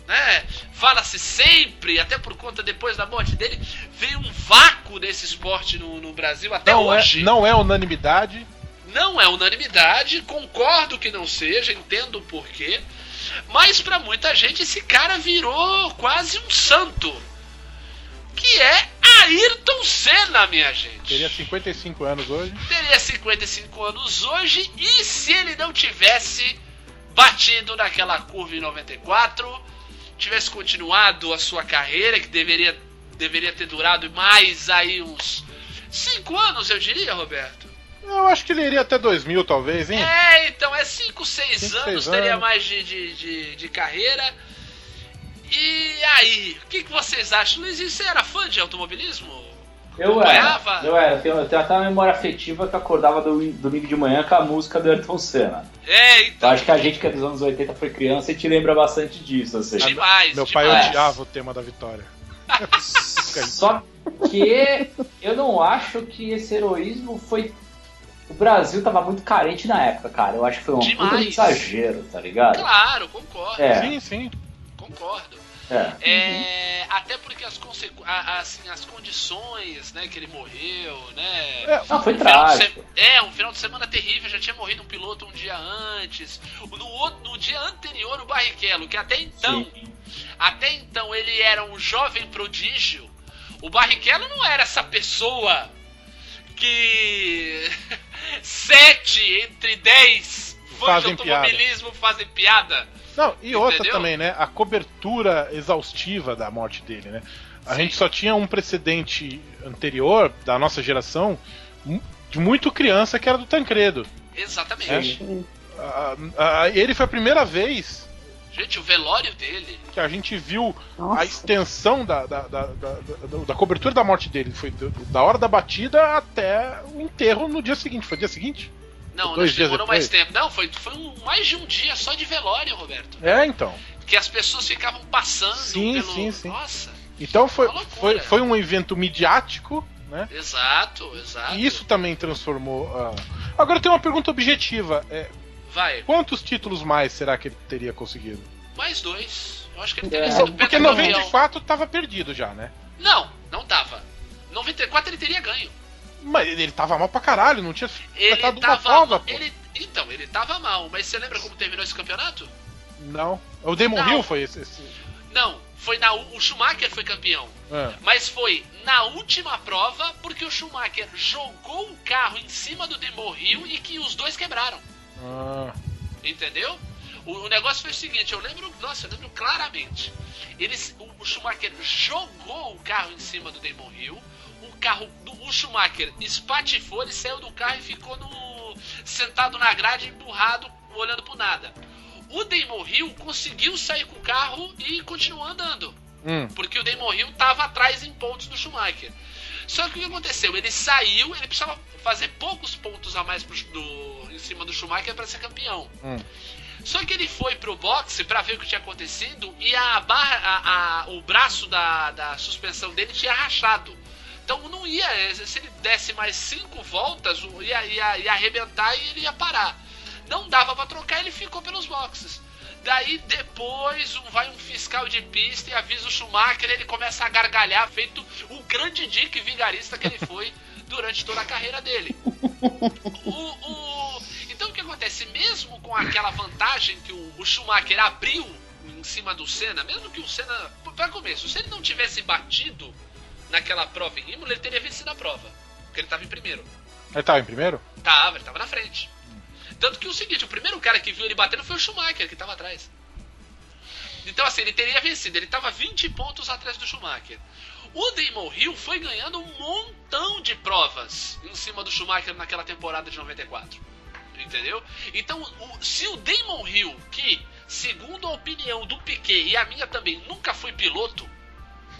né? Fala-se sempre, até por conta depois da morte dele, veio um vácuo desse esporte no, no Brasil até Não é, hoje. não é unanimidade. Não é unanimidade, concordo que não seja, entendo o porquê. Mas pra muita gente esse cara virou quase um santo. Que é Ayrton Senna, minha gente. Teria 55 anos hoje. Teria 55 anos hoje e se ele não tivesse batido naquela curva em 94, tivesse continuado a sua carreira, que deveria, deveria ter durado mais aí uns 5 anos, eu diria, Roberto. Eu acho que ele iria até 2000, talvez, hein? É, então é 5, 6 Cinco, anos, seis teria anos. mais de, de, de, de carreira. E aí, o que, que vocês acham? Luiz, você era fã de automobilismo? Eu era. Eu era. Tenho, eu tenho até uma memória afetiva que eu acordava do, domingo de manhã com a música do Ayrton Senna. É, Eu então. acho que a gente que é dos anos 80 foi criança e te lembra bastante disso, assim. Demais, Meu pai demais. odiava o tema da vitória. Só que eu não acho que esse heroísmo foi. O Brasil tava muito carente na época, cara. Eu acho que foi um puta exagero, tá ligado? Claro, concordo, É. Sim, sim. concordo. É. É, Até porque as, consequ... a- assim, as condições né, que ele morreu, né? É, Não, foi Um final de trágico. se- É, um final de semana terrível, já tinha morrido um piloto um dia antes. No, outro, no dia anterior, o Barrichello, que até então, Sim. até então ele era um jovem prodígio. O Barrichello não era essa pessoa que sete entre dez fãs de automobilismo fazem piada. Não, e outra Entendeu? também, né? A cobertura exaustiva da morte dele, né? A Sim. gente só tinha um precedente anterior da nossa geração de muito criança que era do Tancredo. Exatamente. Ah, ele foi a primeira vez Gente, o velório dele. que a gente viu a Nossa. extensão da, da, da, da- da- da cobertura da morte dele. Foi da hora da batida até o enterro no dia seguinte. Foi dia seguinte? Não, Dois não dias demorou depois? mais tempo. Não, foi, foi um- mais de um dia só de velório, Roberto. É, então. Que as pessoas ficavam passando Sim, pelo. sim, sim. Nossa, Então foi, foi, foi um evento midiático, né? exato, exato. E isso também transformou. ah. Agora tem uma pergunta objetiva: é, Vai, quantos títulos mais será que ele teria conseguido? mais dois. Eu acho que ele É, teria sido Porque pentacampeão. 94 tava perdido já, né? Não, não tava. 94 ele teria ganho. Mas ele tava mal pra caralho, não tinha Ele completado uma tava. prova, pô. ele, então, ele tava mal, mas você lembra como terminou esse campeonato? Não. O Damon Não. Hill foi esse. esse- Não, Foi na o Schumacher foi campeão. É. Mas foi na última prova porque o Schumacher jogou o carro em cima do Demon Hill e que os dois quebraram. Ah, Entendeu? O, o negócio foi o seguinte, eu lembro, nossa, eu lembro claramente. Eles, o, o Schumacher jogou o carro em cima do Damon Hill. O carro do o Schumacher espatifou, ele saiu do carro e ficou no sentado na grade, emburrado, olhando pro nada. O Damon Hill conseguiu sair com o carro e continuou andando. hum. Porque o Damon Hill estava atrás em pontos do Schumacher. Só que o que aconteceu? Ele saiu, ele precisava fazer poucos pontos a mais pro, do, cima do Schumacher para ser campeão. Hum. Só que ele foi pro boxe para ver o que tinha acontecido e a barra, a- a- o braço da, da suspensão dele tinha rachado. Então não ia, se ele desse mais cinco voltas, ia, ia, ia arrebentar e ele ia parar. Não dava para trocar, ele ficou pelos boxes. Daí depois um- vai um fiscal de pista e avisa o Schumacher, ele começa a gargalhar, feito o grande dick vigarista que ele foi durante toda a carreira dele. O- o- Então o que acontece? Mesmo com aquela vantagem que o, o Schumacher abriu em cima do Senna, mesmo que o Senna. Para começo, se ele não tivesse batido naquela prova em Imola, ele teria vencido a prova. Porque ele estava em primeiro. Ele tava em primeiro? Tava, ele tava na frente. Tanto que o seguinte, o primeiro cara que viu ele batendo foi o Schumacher, que tava atrás. Então assim, ele teria vencido, ele tava 20 pontos atrás do Schumacher. O Damon Hill foi ganhando um montão de provas em cima do Schumacher naquela temporada de 94. Entendeu? Então, o- se o Damon Hill, que, segundo a opinião do Piquet e a minha também, nunca foi piloto,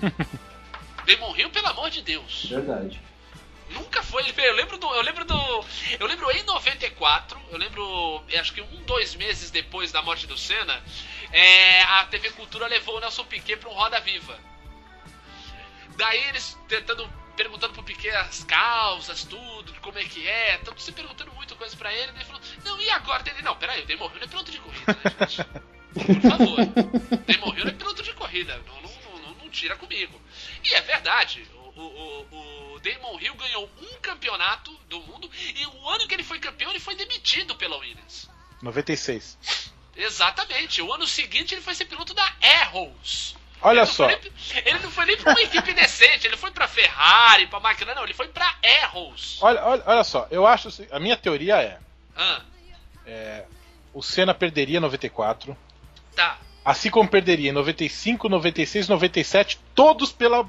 Damon Hill, pelo amor de Deus, Verdade. Nunca foi. Ele- Eu lembro do. Eu lembro do. Eu lembro em 94. Eu lembro. Acho que um, dois meses depois da morte do Senna. é, a TV Cultura levou o Nelson Piquet pra um Roda Viva. Daí eles tentando. Perguntando pro Piquet as causas, tudo, como é que é. Estão se perguntando muito coisa pra ele. Ele falou: Não, e agora? Ele, não, peraí, o Damon Hill não é piloto de corrida, né, gente? Por favor. Damon Hill não é piloto de corrida. Não, não, não, não tira comigo. E é verdade. O, o, o, o Damon Hill ganhou um campeonato do mundo e o ano que ele foi campeão ele foi demitido pela Williams. 96. Exatamente. O ano seguinte ele foi ser piloto da Arrows. Olha só. nem- ele não foi nem pra uma equipe decente, ele foi pra Ferrari, pra McLaren, não, ele foi pra Arrows. Olha, olha, olha só, eu acho. A minha teoria é: Ah, o Senna perderia em 94. tá. Assim como perderia em 95, 96, 97, todos pela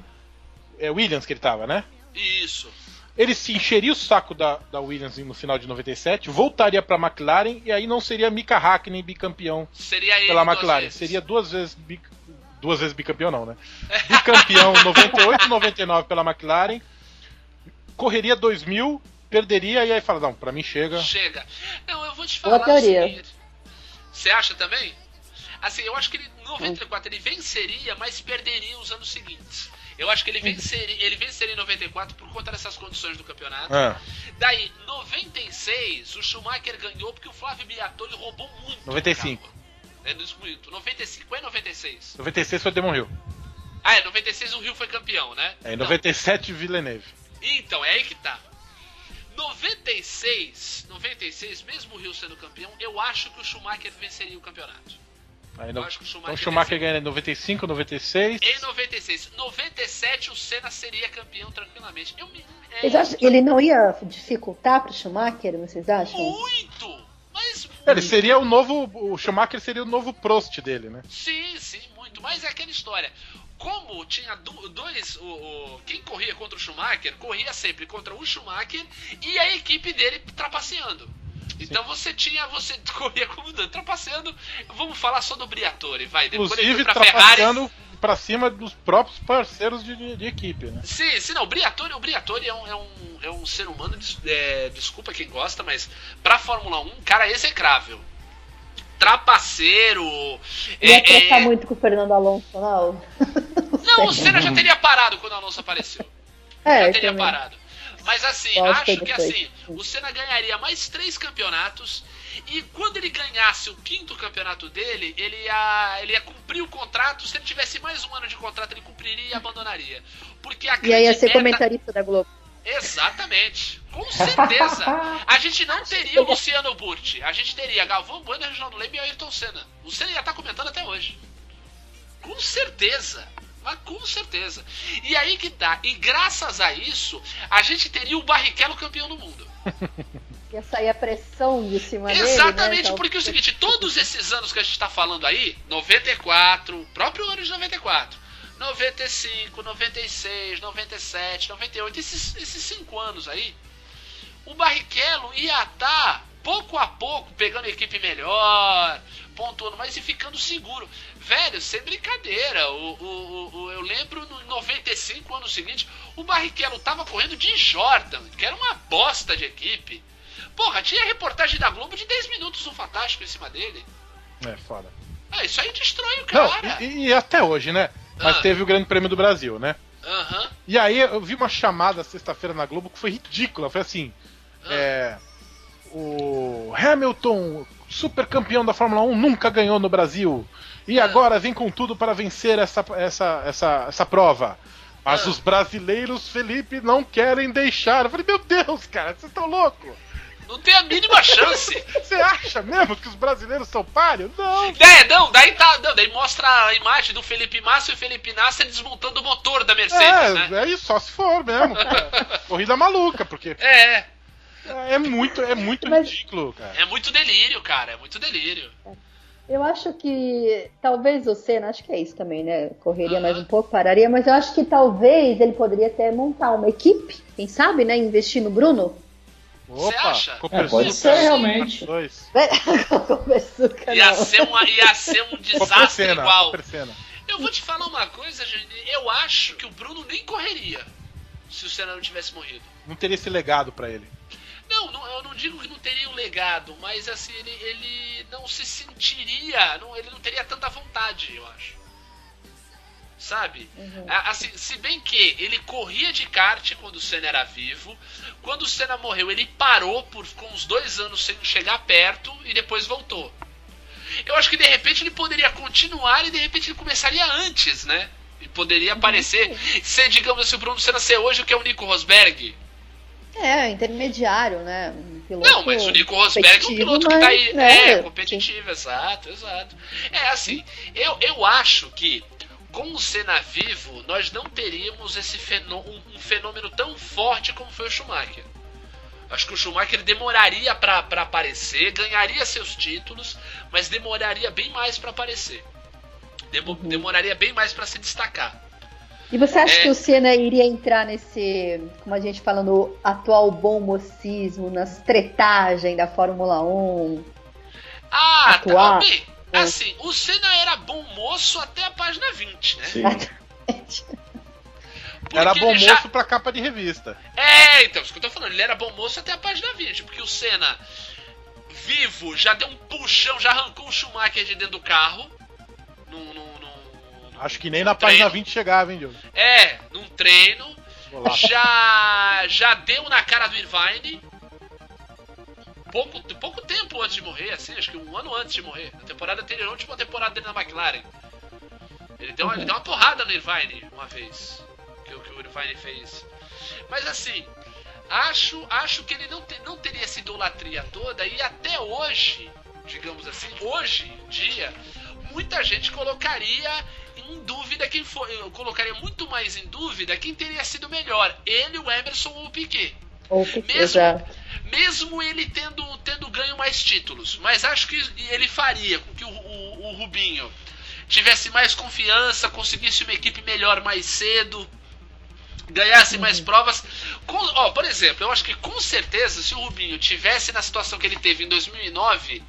é, Williams que ele tava, né? Isso. Ele se encheria o saco da, da Williams no final de 97, voltaria pra McLaren e aí não seria Mika Hakkinen bicampeão Seria ele. pela McLaren. Seria duas vezes bi- duas vezes bicampeão não, né? Bicampeão 98, 99 pela McLaren. Correria 2000, perderia e aí fala, não, pra mim chega. Chega. Não, eu vou te Boa falar o teoria. seguinte. Você acha também? Assim, eu acho que ele, em 94 ele venceria, mas perderia os anos seguintes. Eu acho que ele venceria, ele venceria em 94 por conta dessas condições do campeonato. Ah, Daí, 96, o Schumacher ganhou porque o Flávio Briatore roubou muito. 95. É, isso muito. 95 é 96. 96 foi Demon Hill. Ah, é, 96 o Rio foi campeão, né? É, em Não. 97 Villeneuve. Então, é aí que tá. 96, 96, mesmo o Rio sendo campeão, eu acho que o Schumacher venceria o campeonato. Aí, Eu no... acho que o Então Schumacher o Schumacher ganha em 95, 96. Em 96. 97 o Senna seria campeão tranquilamente. Eu me. é, Vocês acham que ele não ia dificultar pro Schumacher, vocês acham? Muito! Mas Ele seria o novo. O Schumacher seria o novo Prost dele, né? Sim, sim, muito. Mas é aquela história. Como tinha do- dois. O, o- quem corria contra o Schumacher, corria sempre contra o Schumacher e a equipe dele trapaceando. Então você tinha. Você corria como trapaceando. Vamos falar só do Briatore, vai. Depois ele Inclusive foi pra Ferrari. pra cima dos próprios parceiros de, de- de equipe, né? Sim, sim, não. O Briatore, o Briatore é um, é um, é um ser humano, des- é, desculpa quem gosta, mas pra Fórmula 1, cara execrável. Trapaceiro. Ia é- trocar é- muito com o Fernando Alonso, não? Não, o Senna já teria parado quando o Alonso apareceu. É, já teria também. parado. Mas assim, acho que depois. assim, o Senna ganharia mais três campeonatos. E quando ele ganhasse o quinto campeonato dele, ele ia, ele ia cumprir o contrato. Se ele tivesse mais um ano de contrato, ele cumpriria e abandonaria. Porque a E aí ia ser meta- comentarista da Globo. Exatamente. Com certeza. A gente não teria o Luciano Burti. A gente teria Galvão Bueno, Reginaldo Leme e Ayrton Senna. O Senna ia estar comentando até hoje. Com certeza. Mas com certeza. E aí que tá. E graças a isso, a gente teria o Barrichello campeão do mundo. Ia sair a pressão de cima dele. Exatamente, né? porque é o seguinte, todos esses anos que a gente tá falando aí, 94, próprio ano de 94, 95, 96, 97, 98, esses, esses cinco anos aí, o Barrichello ia estar pouco a pouco pegando equipe melhor, pontuando mais e ficando seguro. Velho, sem brincadeira, o, o, o, eu lembro no 95, ano seguinte, o Barrichello tava correndo de Jordan, que era uma bosta de equipe. Porra, tinha reportagem da Globo de 10 minutos no Fantástico em cima dele. É, foda. Ah, isso aí destrói o Não, cara. e, e até hoje, né? Mas Ah. teve o Grande Prêmio do Brasil, né? Aham. E aí eu vi uma chamada sexta-feira na Globo que foi ridícula. Foi assim: Ah. é, o Hamilton, super campeão da Fórmula 1, nunca ganhou no Brasil. E Ah. agora vem com tudo para vencer essa, essa, essa, essa prova. Mas Ah. os brasileiros, Felipe, não querem deixar. Eu falei, meu Deus, cara, vocês estão loucos? Não tem a mínima chance. Você acha mesmo que os brasileiros são páreos? Não. É, não, daí tá. Não, daí mostra a imagem do Felipe Massa e o Felipe Nasser desmontando o motor da Mercedes, né? É, é isso, só se for mesmo. Corrida maluca, porque É, é muito, é muito Mas- ridículo, cara. é muito delírio, cara. É muito delírio. Eu acho que talvez o Senna, acho que é isso também, né? Correria Aham. mais um pouco, pararia, mas eu acho que talvez ele poderia até montar uma equipe, quem sabe, né? Investir no Bruno. Você acha? É, Copersuca, pode ser, realmente. dois. Começuca, Ia ser, uma, ia ser um desastre Copercena, igual. Copercena. Eu vou te falar uma coisa, gente. Eu acho que o Bruno nem correria se o Senna não tivesse morrido. Não teria esse legado pra ele. Não, não, eu não digo que não teria um legado, mas assim, ele, ele não se sentiria, não, ele não teria tanta vontade, eu acho. Sabe? A- Assim, se bem que ele corria de kart quando o Senna era vivo, quando o Senna morreu, ele parou por com uns dois anos sem chegar perto e depois voltou. Eu acho que de repente ele poderia continuar e de repente ele começaria antes, né? E poderia aparecer, ser, digamos assim, o Bruno Senna ser hoje o que é o Nico Rosberg. É, intermediário, né? Um piloto Não, mas o Nico Rosberg é um piloto que tá aí. mas, né, É, competitivo, exato, exato. É assim, eu, eu acho que com o Senna vivo, nós não teríamos esse fenô um, fenômeno tão forte como foi o Schumacher. Acho que o Schumacher demoraria pra aparecer, ganharia seus títulos, mas demoraria bem mais pra aparecer. Demo- Uhum. Demoraria bem mais pra se destacar. E você acha É. que o Senna iria entrar nesse, como a gente fala, no atual bom mocismo, nas tretagens da Fórmula 1? Ah, Atuar. tá. Bem, É. assim, o Senna era bom moço até a página 20, né? Sim. Era bom ele já- moço pra capa de revista. É, então, isso que eu tô falando, ele era bom moço até a página 20, porque o Senna, vivo, já deu um puxão, já arrancou o Schumacher de dentro do carro. Num- num- Acho que nem na num página treino. 20 chegava, hein, Diogo? É, num treino. Já, já deu na cara do Irvine. Pouco, pouco tempo antes de morrer, assim, acho que um ano antes de morrer. Na temporada anterior, a última temporada dele na McLaren. Ele deu, uma, ele deu uma porrada no Irvine uma vez. Que, o- que o Irvine fez. Mas assim, acho, acho que ele não, te- não teria essa idolatria toda e até hoje, digamos assim, hoje em dia, muita gente colocaria em dúvida quem foi. Eu colocaria muito mais em dúvida quem teria sido melhor, ele, o Emerson ou o Piquet. Ou Mesmo- Exato. Mesmo ele tendo, tendo ganho mais títulos. Mas acho que ele faria com que o, o- o Rubinho tivesse mais confiança, conseguisse uma equipe melhor mais cedo, ganhasse mais provas. Com, ó, por exemplo, eu acho que com certeza se o Rubinho tivesse na situação que ele teve em 2009,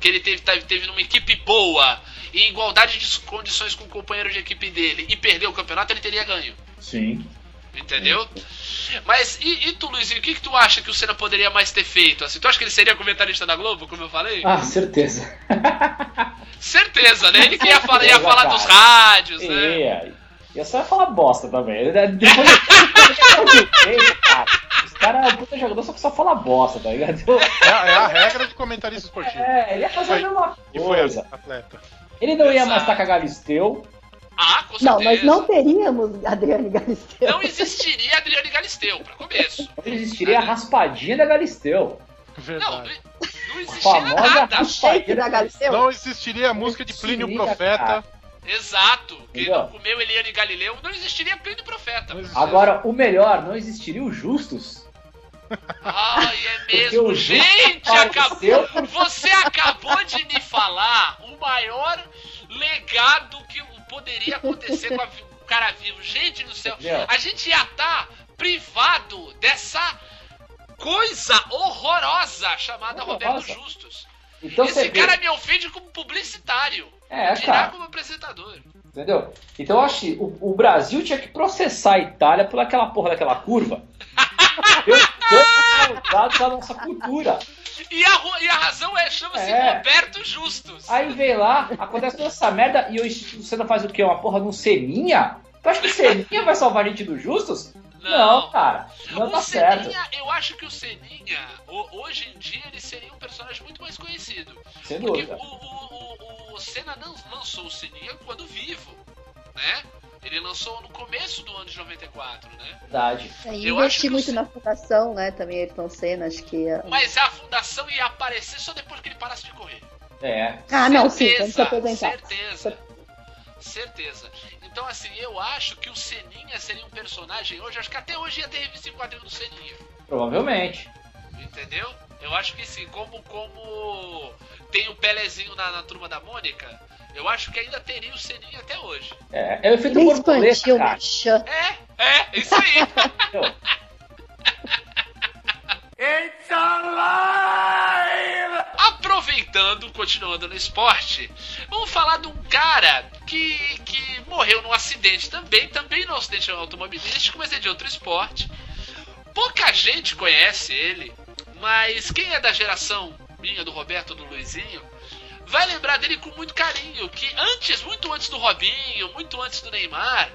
que ele teve, teve, numa equipe boa, em igualdade de condições com o companheiro de equipe dele, e perdeu o campeonato, ele teria ganho. Sim. Entendeu? Mas e, e tu, Luizinho, o que, que tu acha que o Senna poderia mais ter feito? Assim, tu acha que ele seria comentarista da Globo, como eu falei? Ah, certeza. Certeza, né? Ele que ia falar, ia falar cara. dos rádios, né? É. E eu só ia falar bosta também. Depois eu cara. Os caras é um puta jogador, só que só fala bosta, tá ligado? É, a- é a regra de comentarista esportivo. É, ele ia fazer a Foi. mesma E foi coisa. atleta. Ele não ia Exato. mais estar com a Galisteu. Ah, com certeza. Não, nós não teríamos Adriane Galisteu. Não existiria Adriane Galisteu, pra começo. Não existiria a raspadinha da Galisteu. Verdade. não, não existia Famosa nada. O shake da Galisteu? Não existiria a música de Plínio Existiria, Profeta. cara. Exato. Quem Entendeu? não comeu Eliane Galileu, não existiria Plínio Profeta. Não. Agora, o melhor, não existiria os justos? Ai, é mesmo. Gente, acabou. Você acabou de me falar o maior legado que poderia acontecer com a o cara vivo. Gente do céu, a gente ia estar privado dessa coisa horrorosa chamada Horrorosa. Roberto Justus. Então Esse você vê- cara me ofende como publicitário. É, dirá cara. como apresentador. Entendeu? Então eu acho que o, o Brasil tinha que processar a Itália por aquela porra daquela curva. Eu dados da nossa cultura. E a, e a razão é, chama-se É. Roberto Justus. Aí vem lá, acontece toda essa merda e o Instituto Senna faz o quê? Uma porra de um Seninha? Tu acha que o Seninha vai salvar a gente dos justos? Não. cara. Não o tá certo. Seninha, eu acho que o Seninha, ho- hoje em dia, ele seria um personagem muito mais conhecido. Sem Porque dúvida. o, o, o Senna não lançou o Seninha quando vivo, né? Ele lançou no começo do ano de 94, né? Verdade. É, Eu acho investi que muito o- na fundação, né? Também Ayrton Senna, acho que. é- Mas a fundação ia aparecer só depois que ele parasse de correr. É. Ah, não, sim, quando se aposentar. Certeza. Certeza. Então, assim, eu acho que o Seninha seria um personagem hoje. Acho que até hoje ia ter revista em quadrinho do Seninha. Provavelmente. Entendeu? Eu acho que sim. Como, como tem o Pelezinho na, na turma da Mônica, eu acho que ainda teria o Seninha até hoje. É, é o efeito Nem borboleta, cara. É, é, isso aí. Entendeu? Aproveitando, continuando no esporte, vamos falar de um cara que, que morreu num acidente também, também num acidente automobilístico, mas é de outro esporte. Pouca gente conhece ele, mas quem é da geração minha, do Roberto, do Luizinho, vai lembrar dele com muito carinho, que antes, muito antes do Robinho, muito antes do Neymar,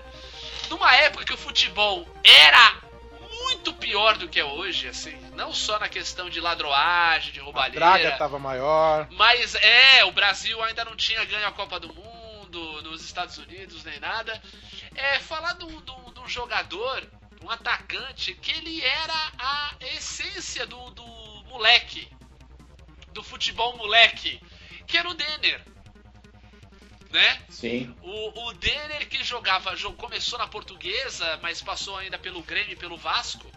numa época que o futebol era muito pior do que é hoje, assim, não só na questão de ladroagem, de A roubalheira, draga tava maior. mas é, o Brasil ainda não tinha ganho a Copa do Mundo nos Estados Unidos nem nada. É falar de um- de um de um jogador, um atacante, que ele era a essência do, do moleque, do futebol moleque, que era o Denner. Né? Sim. O, o Denner que jogava, jo- começou na portuguesa, mas passou ainda pelo Grêmio e pelo Vasco.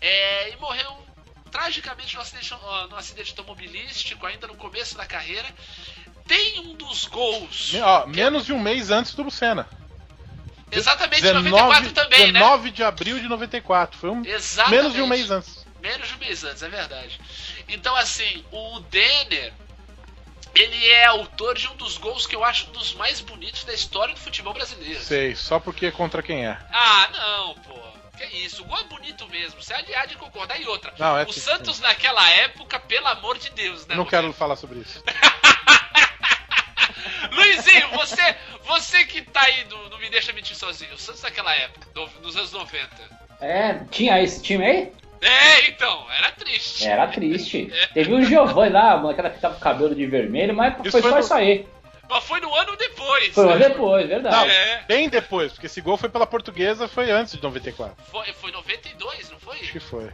É, e morreu tragicamente no acidente, no acidente automobilístico, ainda no começo da carreira. Tem um dos gols. Me- ó, menos de um mês antes do Senna. Exatamente, 94 também, né? 19 de abril de 94. Foi um, Exatamente. menos de um mês antes. Menos de um mês antes, é verdade. Então, assim, o Denner, ele é autor de um dos gols que eu acho um dos mais bonitos da história do futebol brasileiro. Sei, só porque é contra quem é. Ah, não, pô. Que isso, o gol é bonito mesmo. Você há de concordar. E outra, Não, é o sim, Santos naquela época, pelo amor de Deus, né? Não quero falar sobre isso. Luizinho, você, você que tá aí no, no Me Deixa Mentir Sozinho, o Santos naquela época, no- nos anos 90. É, tinha esse time aí? É, então, era triste. Era triste. Teve o Giovanni lá, aquela que tava com o cabelo de vermelho, mas Isso foi foi só no- isso aí. Mas foi no ano depois. Foi né? depois, Não, verdade. É. bem depois, porque esse gol foi pela portuguesa, foi antes de 94. Foi, foi 92, não foi? Acho que foi.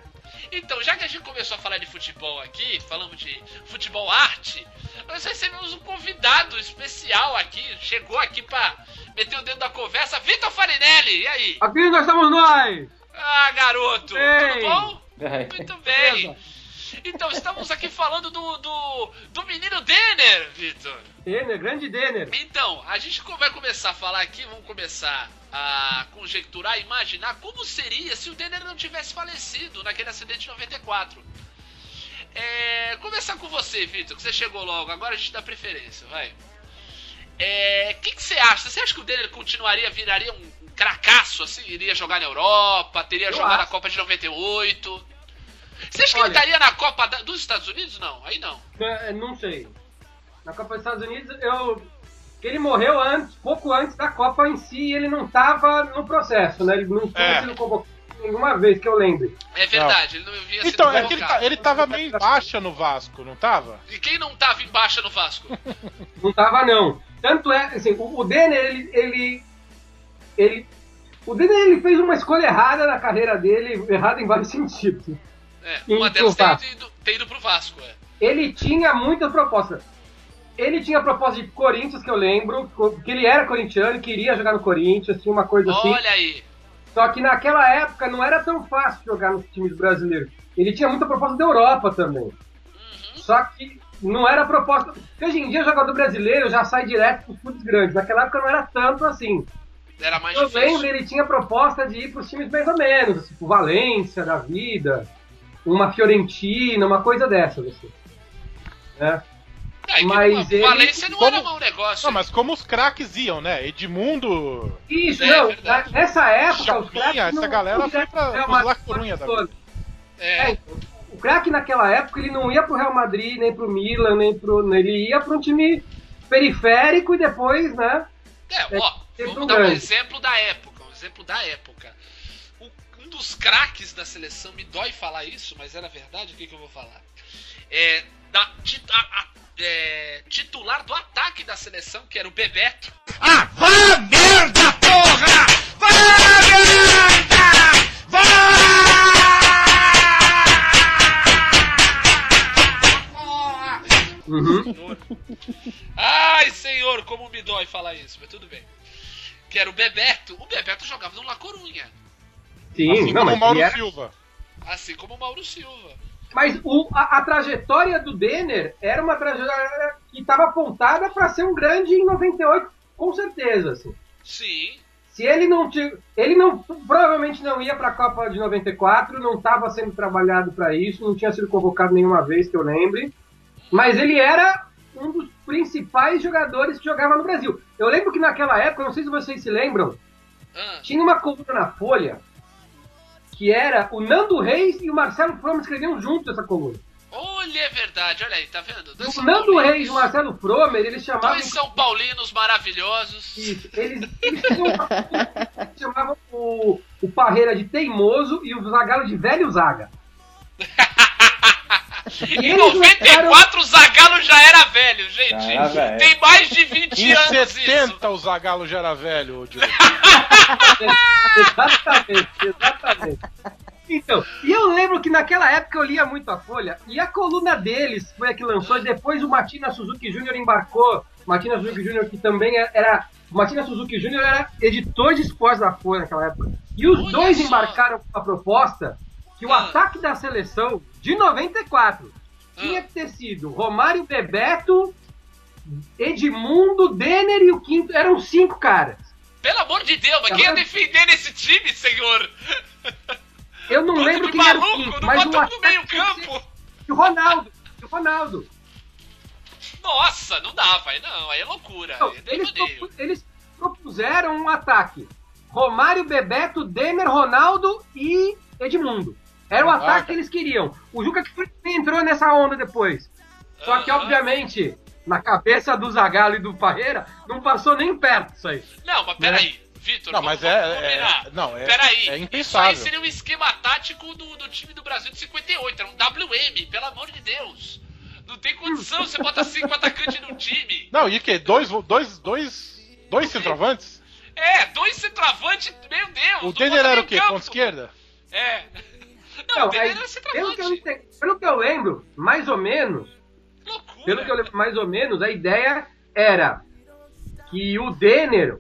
Então, já que a gente começou a falar de futebol aqui, falamos de futebol arte, nós recebemos um convidado especial aqui, chegou aqui pra meter o dedo da conversa, Vitor Farinelli, e aí? Aqui nós estamos nós! Ah, garoto, Ei. tudo bom? É. Muito bem. Então, estamos aqui falando do, do, do menino Denner, Vitor. Denner, grande Denner. Então, a gente vai começar a falar aqui, vamos começar a conjecturar, imaginar como seria se o Denner não tivesse falecido naquele acidente de 94. É, começar com você, Vitor, que você chegou logo, agora a gente dá preferência, vai. É, O que, que você acha? Você acha que o Denner continuaria, viraria um, um cracaço, assim, iria jogar na Europa, teria Eu jogado a. Copa de 98? Você acha que Olha. ele estaria na Copa da- dos Estados Unidos? Não, aí não. É, Não sei. Na Copa dos Estados Unidos, eu. Que Ele morreu antes, pouco antes da Copa em si, e ele não estava no processo, né? Ele não tinha É. sido convocado nenhuma vez que eu lembre. É verdade, ele não havia sido Então, é que ele, convocado. tá- ele tava meio em baixa no Vasco, não tava? E quem não tava em baixa no Vasco? Não tava, não. Tanto é, assim, o, o Denner, ele, ele. ele- O Denner ele fez uma escolha errada na carreira dele, errada em vários sentidos. É, uma delas tem Vasco? ido, ter ido pro Vasco, é. Ele tinha muita proposta. Ele tinha proposta de Corinthians, que eu lembro, que ele era corintiano, queria jogar no Corinthians, tinha uma coisa assim. Olha aí. Só que naquela época não era tão fácil jogar nos times brasileiros. Ele tinha muita proposta da Europa também. Uhum. Só que não era proposta. Hoje em dia o jogador brasileiro já sai direto para os clubes grandes. Naquela época não era tanto assim. Era mais Eu difícil. lembro, ele tinha proposta de ir para os times mais ou menos, tipo Valência da vida, uma Fiorentina, uma coisa dessas. Assim. Né? É, mas uma- ele- Valência não como- era mau negócio. Não, mas como os craques iam, né? Edmundo, Isso, É, não. na- Nessa época, os craques. essa não- galera foi pra- pro pros Madrid La Corunha da vida. É, É, o craque naquela época ele não ia pro Real Madrid, nem pro Milan, nem pro. Ele ia pra um time periférico e depois, né? É, ó, teve vamos um dar um exemplo da época, um exemplo da época. O- um dos craques da seleção, me dói falar isso, mas era verdade, o que, que eu vou falar? É, da, ti- a- a- é, titular do ataque da seleção, que era o Bebeto. Ah, vá merda, porra! Vá merda! Vá! Uhum. Ai, senhor, como me dói falar isso, mas tudo bem. Que era o Bebeto. O Bebeto jogava no La Corunha, Sim, assim não, como o Mauro era- Silva. assim como o Mauro Silva. Mas o- a, a trajetória do Denner era uma trajetória que estava apontada para ser um grande em 98, com certeza. Assim. Sim, Se ele não tinha, ele não provavelmente não ia para a Copa de 94, não estava sendo trabalhado para isso, não tinha sido convocado nenhuma vez que eu lembre, mas ele era um dos principais jogadores que jogava no Brasil. Eu lembro que naquela época, não sei se vocês se lembram, Ah, tinha uma coluna na Folha que era o Nando Reis e o Marcelo Fromer escreviam junto essa coluna. olha, é verdade, olha aí, tá vendo? Dois O Nando Paulinos. Reis e o Marcelo Fromer, eles chamavam Dois São Paulinos maravilhosos. Isso. Eles, eles chamavam o, o Parreira de teimoso e o Zagallo de velho Zaga. Em eles 94 o Zagallo já era velho, gente. Já era velho. Tem mais de 20 Em anos isso. 70 o Zagalo já era velho, ô Diogo. exatamente, exatamente. Então, e eu lembro que naquela época eu lia muito a Folha, e a coluna deles foi a que lançou, e depois o Matina Suzuki Jr. embarcou. Matina Suzuki Jr., que também é, era. O Matina Suzuki Jr. era editor de esportes da Folha naquela época. E os Olha dois só. embarcaram com a proposta que o Ah. ataque da seleção de 94 tinha Ah. que ter sido Romário Bebeto, Edmundo, Denner e o quinto. Eram cinco caras. Pelo amor de Deus, mas quem ia defender esse time, senhor? Eu não lembro quem era o maluco, quinto, não mas o no meio tinha campo. E o Ronaldo. E o Ronaldo. Nossa, não dava, aí não, aí é loucura. Aí é eles, eles propuseram um ataque. Romário, Bebeto, Denner, Ronaldo e Edmundo. Era o ataque que eles queriam. O Juca Kfouri entrou nessa onda depois. Só que, obviamente, na cabeça do Zagallo e do Parreira, não passou nem perto isso aí. Não, mas peraí, Vitor, Não, vamos- mas é- vamos é- combinar. não, é- Peraí, é Isso aí impensável. seria um esquema tático do, do time do Brasil de 58, era um WM, pelo amor de Deus. Não tem condição, você bota cinco atacantes no time. Não, e o quê? Dois, dois, dois, dois centroavantes? É, dois centroavantes, meu Deus. O Denner era o quê? campo. Ponta esquerda? É. Não, Não, o Denner aí, era pelo, que eu, pelo que eu lembro, mais ou menos, Loucura. pelo que eu lembro mais ou menos, a ideia era que o Denner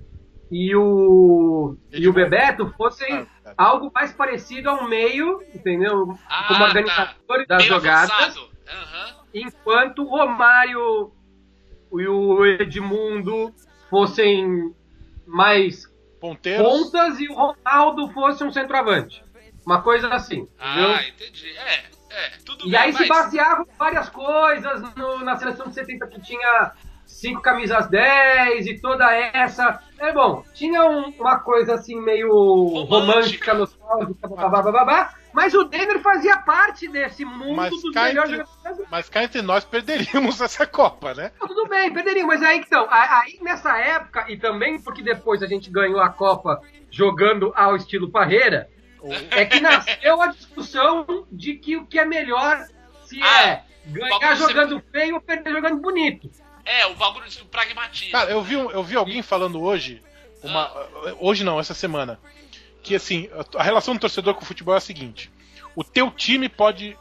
e o, e o Bebeto fossem Ah, algo mais parecido ao meio, entendeu? Ah, Como tá. organizadores das Meio jogadas, avançado. Aham. enquanto o Romário e o Edmundo fossem mais Ponteiros. pontas e o Ronaldo fosse um centroavante. Uma coisa assim? Ah, entendi. É, é, tudo E bem, aí se mas... baseavam em várias coisas no- na seleção de 70 que tinha cinco camisas 10 e toda essa. É bom, tinha um- uma coisa assim meio Romântica. romântica, nostálgica, babá, babá, mas o Denner fazia parte desse mundo Mas dos melhores entre- jogadores. Mas cá entre nós perderíamos essa Copa, né? Não, Tudo bem, perderiam, mas aí então, aí nessa época, e também porque depois a gente ganhou a Copa jogando ao estilo Parreira, é que nasceu a discussão de que o que é melhor se Ah, é ganhar jogando feio ou perder jogando bonito. É, o bagulho do pragmatismo. Cara, eu vi, um- eu vi alguém falando hoje, uma, hoje não, essa semana, que assim, a relação do torcedor com o futebol é a seguinte: o teu time pode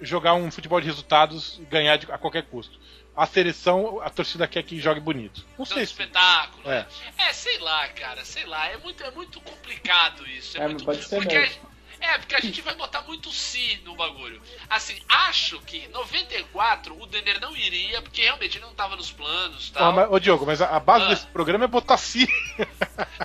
jogar um futebol de resultados e ganhar de- a qualquer custo. A seleção, a torcida quer que jogue bonito. Não Tanto sei se. espetáculo. É. É, sei lá, cara, sei lá. É muito, é muito complicado isso. É, É, muito, pode ser porque mesmo. É, porque a gente vai botar muito si no bagulho. Assim, acho que 94 o Denner não iria, porque realmente ele não tava nos planos e Ah, tal. mas, ô Diogo, mas a, a base Ah. desse programa é botar si.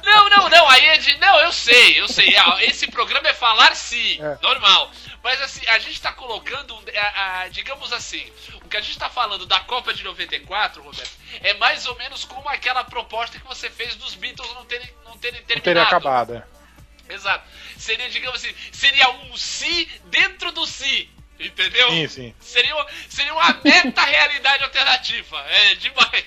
Não, não, não, aí é de. Não, eu sei, eu sei. ah, Esse programa é falar sim, É. normal. Mas assim, a gente tá colocando, um- a- a- digamos assim, o que a gente tá falando da Copa de 94, Roberto, é mais ou menos como aquela proposta que você fez dos Beatles não terem, não terem Não terminado. teria acabado. é. Exato. Seria, digamos assim, seria um si dentro do si. Entendeu? Sim, sim. Seria, uma- seria uma meta-realidade alternativa. É demais.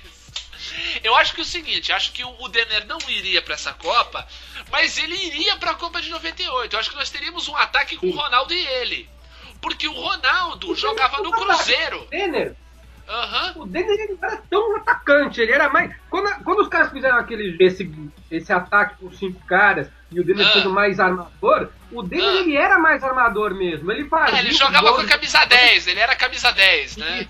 Eu acho que é o seguinte, acho que o Denner não iria pra essa Copa, mas ele iria pra Copa de 98. Eu acho que nós teríamos um ataque com o Ronaldo e ele. Porque o Ronaldo jogava no Cruzeiro. Denner, Aham. o Denner não era tão atacante, ele era mais. Quando, quando os caras fizeram aquele, esse, esse ataque com cinco caras e o Denner Ah. sendo mais armador, o Denner Ah. ele era mais armador mesmo. Ele fazia. É, ele jogava com a camisa 10, ele era camisa 10, né?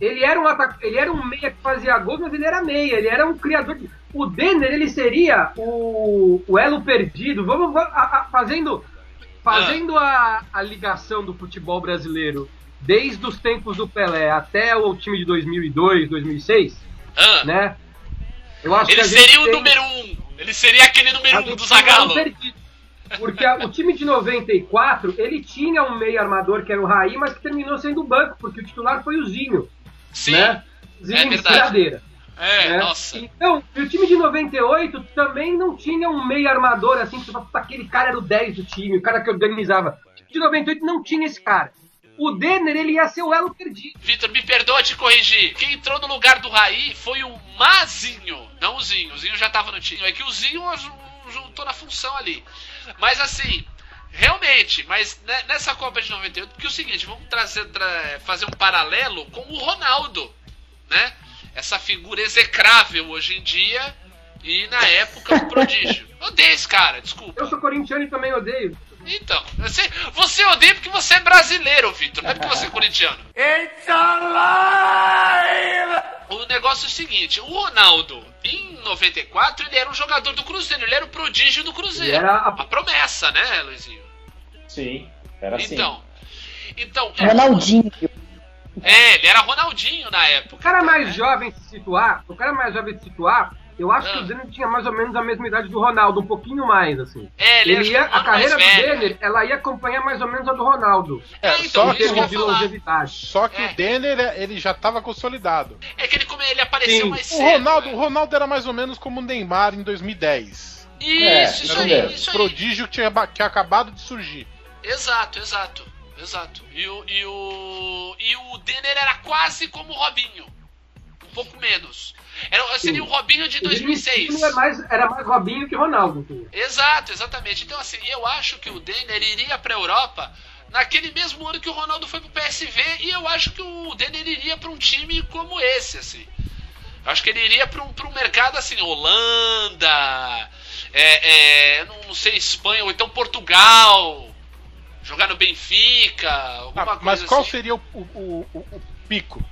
Ele era um ele era um meia que fazia gols, mas ele era meia, ele era um criador de... O Denner, ele seria o, o elo perdido. Vamos, vamos a- a- fazendo fazendo a, a ligação do futebol brasileiro desde os tempos do Pelé até o time de 2002, 2006, Ah, né? Eu acho ele que seria o tem- número 1. Um. Ele seria aquele número a 1 um do Zagallo. Porque a- o time de 94, ele tinha um meio armador que era o Raí, mas que terminou sendo o banco, porque o titular foi o Zinho, Sim. né? Zinho é de verdade. Estradeira. É, né? nossa. Então, e o time de 98 também não tinha um meio armador assim, que "Puta, aquele cara era o 10 do time, o cara que organizava. O time de 98 não tinha esse cara. O Denner, ele ia ser o elo perdido. Vitor, me perdoa te corrigir. Quem entrou no lugar do Raí foi o Mazinho, não o Zinho. O Zinho já tava no time. É que o Zinho juntou na função ali. Mas assim, realmente, mas ne- nessa Copa de 98, porque é o seguinte, vamos trazer, tra- fazer um paralelo com o Ronaldo, né? Essa figura execrável hoje em dia e na época um prodígio. Odeio esse cara, desculpa. Eu sou corintiano e também odeio. Então, você, você odeia porque você é brasileiro, Vitor, não é porque você é corintiano. It's alive! O negócio é o seguinte, o Ronaldo, em 94, ele era um jogador do Cruzeiro, ele era o prodígio do Cruzeiro. Ele era a- a promessa, né, Luizinho? Sim, era assim. Então. Então. Ronaldinho. É, ele era Ronaldinho na O época. cara mais jovem se situar, o cara mais jovem se situar, eu acho que Ah. o Denner tinha mais ou menos a mesma idade do Ronaldo, um pouquinho mais, assim. É, ele, Ele ia, que um a carreira do Denner, ela ia acompanhar mais ou menos a do Ronaldo. É, É, então, só que que eu de longevidade. Só que É. o Denner, ele já tava consolidado. É que ele, ele apareceu Sim. mais O cedo. Ronaldo, né? o Ronaldo era mais ou menos como o Neymar em 2010. É, Isso, isso era aí, mesmo. isso aí. Prodígio que tinha, que tinha acabado de surgir. Exato, exato, exato. E o, e o, e o Denner era quase como o Robinho. Pouco menos. Era, seria o Robinho de Ele 2006. era mais, era mais Robinho que Ronaldo. Exato, exatamente. Então, assim, eu acho que o Denner iria pra Europa naquele mesmo ano que o Ronaldo foi pro PSV e eu acho que o Denner iria pra um time como esse, assim. Eu acho que ele iria pra um, pra um mercado assim, Holanda, é, é, não, não sei, Espanha, ou então Portugal, jogar no Benfica, alguma Ah, coisa mas qual assim. seria o, o- o- o pico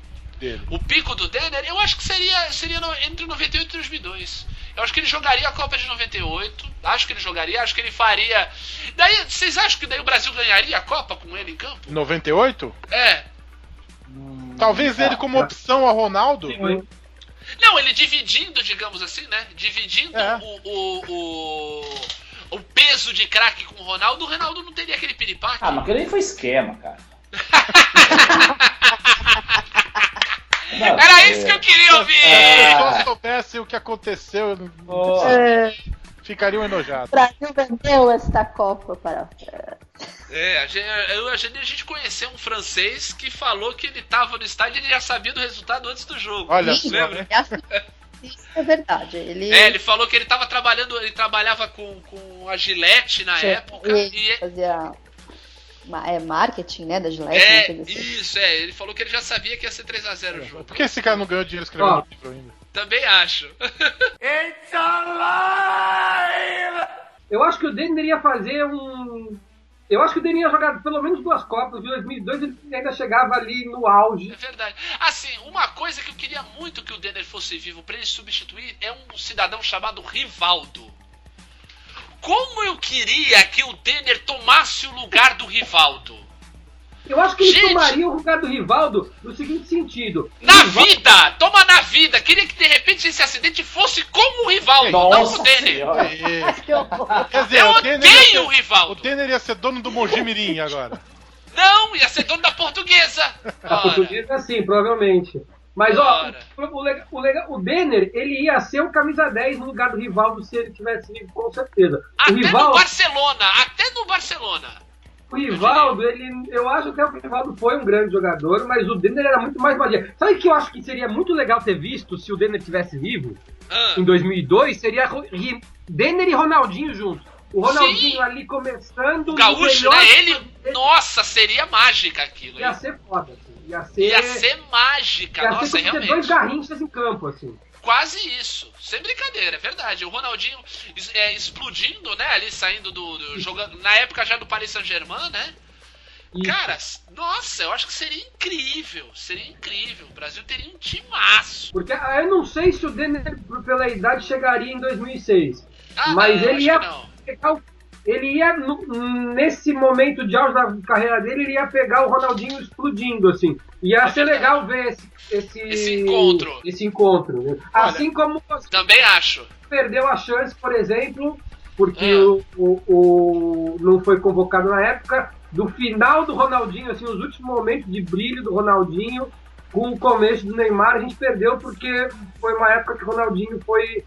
dele? O pico do Denner, eu acho que seria, seria no- entre 98 e 2002. Eu acho que ele jogaria a Copa de 98. Acho que ele jogaria, acho que ele faria. Daí, vocês acham que daí o Brasil ganharia a Copa com ele em campo? 98? É. Talvez ele como opção a Ronaldo. Não, ele dividindo, digamos assim, né? Dividindo É. o, o, o, o peso de craque com o Ronaldo, o Ronaldo não teria aquele piripaque. Ah, mas aquilo aí foi esquema, cara. Não, Era é- isso que eu queria ouvir! Se É. eu soubesse o que aconteceu, Ó, É, ficariam enojados. o Brasil vendeu esta Copa para. É, a gente, eu- a gente, a gente conheceu um francês que falou que ele tava no estádio e ele já sabia do resultado antes do jogo. Olha só, lembra? né? Isso é verdade. Ele, É, ele falou que ele tava trabalhando, ele trabalhava com, com a Gillette na época ele e fazia é, marketing, né, da Gillette. é, assim. isso, é, ele falou que ele já sabia que ia ser 3x0 o jogo. Por que esse cara não ganhou dinheiro escrevendo Ó. livro ainda? Também acho. It's alive! Eu acho que o Denner ia fazer um, Eu acho que o Denner ia jogar pelo menos duas Copas. Em 2002 ele ainda chegava ali no auge. É verdade. Assim, uma coisa que eu queria muito que o Denner fosse vivo pra ele substituir é um cidadão chamado Rivaldo. Como eu queria que o Denner tomasse o lugar do Rivaldo. Eu acho que ele Gente! tomaria o lugar do Rivaldo no seguinte sentido. Na Rivaldo- vida! Toma na vida! Queria que de repente esse acidente fosse como o Rivaldo, não Nossa o Denner. E- Que horror. Quer dizer, Eu o Denner, odeio ser, o Rivaldo! o Denner ia ser dono do Mojimirim agora. Não, ia ser dono da portuguesa! A portuguesa sim, provavelmente. Mas ó, o, o, o, o Denner, ele ia ser o camisa 10 no lugar do Rivaldo se ele tivesse vivo, com certeza. O até no Rivaldo, Barcelona, até no Barcelona. o Rivaldo, ele, eu acho até que o Rivaldo foi um grande jogador, mas o Denner era muito mais magia. Sabe o que eu acho que seria muito legal ter visto se o Denner tivesse vivo? Ah, Em 2002, seria Denner e Ronaldinho juntos. O Ronaldinho Sim. ali começando. o no gaúcho, né? Ele. Nossa, seria mágica aquilo. Ia hein? ser foda, assim. Ia ser. Ia ser mágica, ia nossa, ser ter dois realmente. garrinchas em campo, assim. Quase isso. Sem brincadeira, é verdade. O Ronaldinho é, explodindo, né? Ali saindo do. do- jogando, na época já do Paris Saint-Germain, né? Isso. Cara, nossa, eu acho que seria incrível. Seria incrível. O Brasil teria um timaço. Porque ah, eu não sei se o Denner, pela idade, chegaria em 2006. Ah, Mas ele ia pegar o- Ele ia, nesse momento de auge da carreira dele, ele ia pegar o Ronaldinho explodindo, assim. Ia É ser legal ver esse, esse, Esse encontro. Esse encontro. né? Assim como Também acho. perdeu a chance, por exemplo, porque Ah. o, o, o- não foi convocado na época, do final do Ronaldinho, assim, os últimos momentos de brilho do Ronaldinho, com o começo do Neymar, a gente perdeu porque foi uma época que o Ronaldinho foi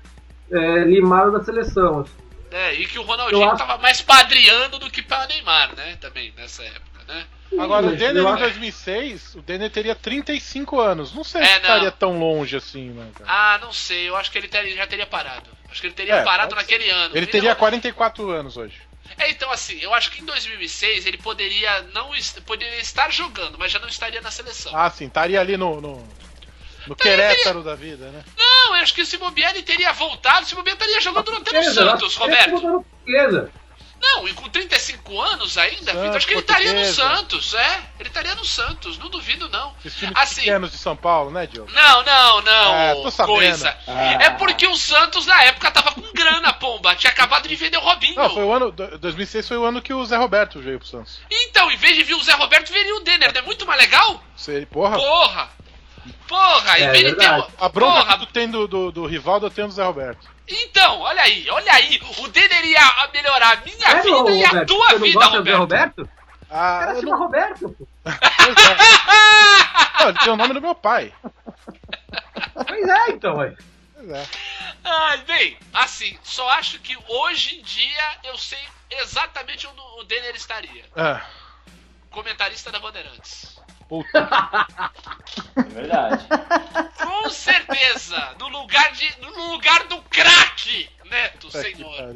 é, limado da seleção. assim. É, e que o Ronaldinho Eu acho- tava mais padreando do que para Neymar, né? Também, nessa época, né? Agora, o Denner em acho- 2006, o Denner teria 35 anos. Não sei É, se não. estaria tão longe assim, né, cara? Ah, não sei, eu acho que ele teria- já teria parado. Acho que ele teria É, parado naquele ano. Ele E teria não- 44 anos hoje. É, então assim, eu acho que em 2006 ele poderia não poderia estar jogando, mas já não estaria na seleção. Ah, sim, estaria ali no. no, no Querétaro da vida, né? Não, eu acho que se bobear ele teria voltado, se bobear estaria jogando até no Santos, Roberto. Não, e com 35 anos ainda, Santos, Vitor, acho que ele estaria no. Santos, é. Ele estaria no Santos, não duvido não. Times Assim, pequenos de São Paulo, né, Diogo? Não, não, não, É, tô sabendo. coisa. Ah. É porque o Santos na época tava com grana, pomba. Tinha acabado de vender o Robinho. Não, foi o ano. do- 2006 foi o ano que o Zé Roberto veio pro Santos. Então, em vez de vir o Zé Roberto, veria o Denner. Não é muito mais legal? Você, porra, Porra! Porra, É verdade. o... a bronca Porra, que tu tem do, do, do Rivaldo, eu tenho do Zé Roberto. Então, olha aí, olha aí. O Denner ia melhorar a minha É, vida e a tua você não vida, Zé Roberto. Roberto? O Ah, cara eu chama não, Roberto, pô. pois é. Não, ele tem o nome do meu pai. Pois é, então, ué. Pois é. Ai, bem, assim, só acho que hoje em dia eu sei exatamente onde o Denner estaria. Ah, Comentarista da Bandeirantes. Puta. É verdade. Com certeza! No lugar de. No lugar do craque! Neto, Puta senhor.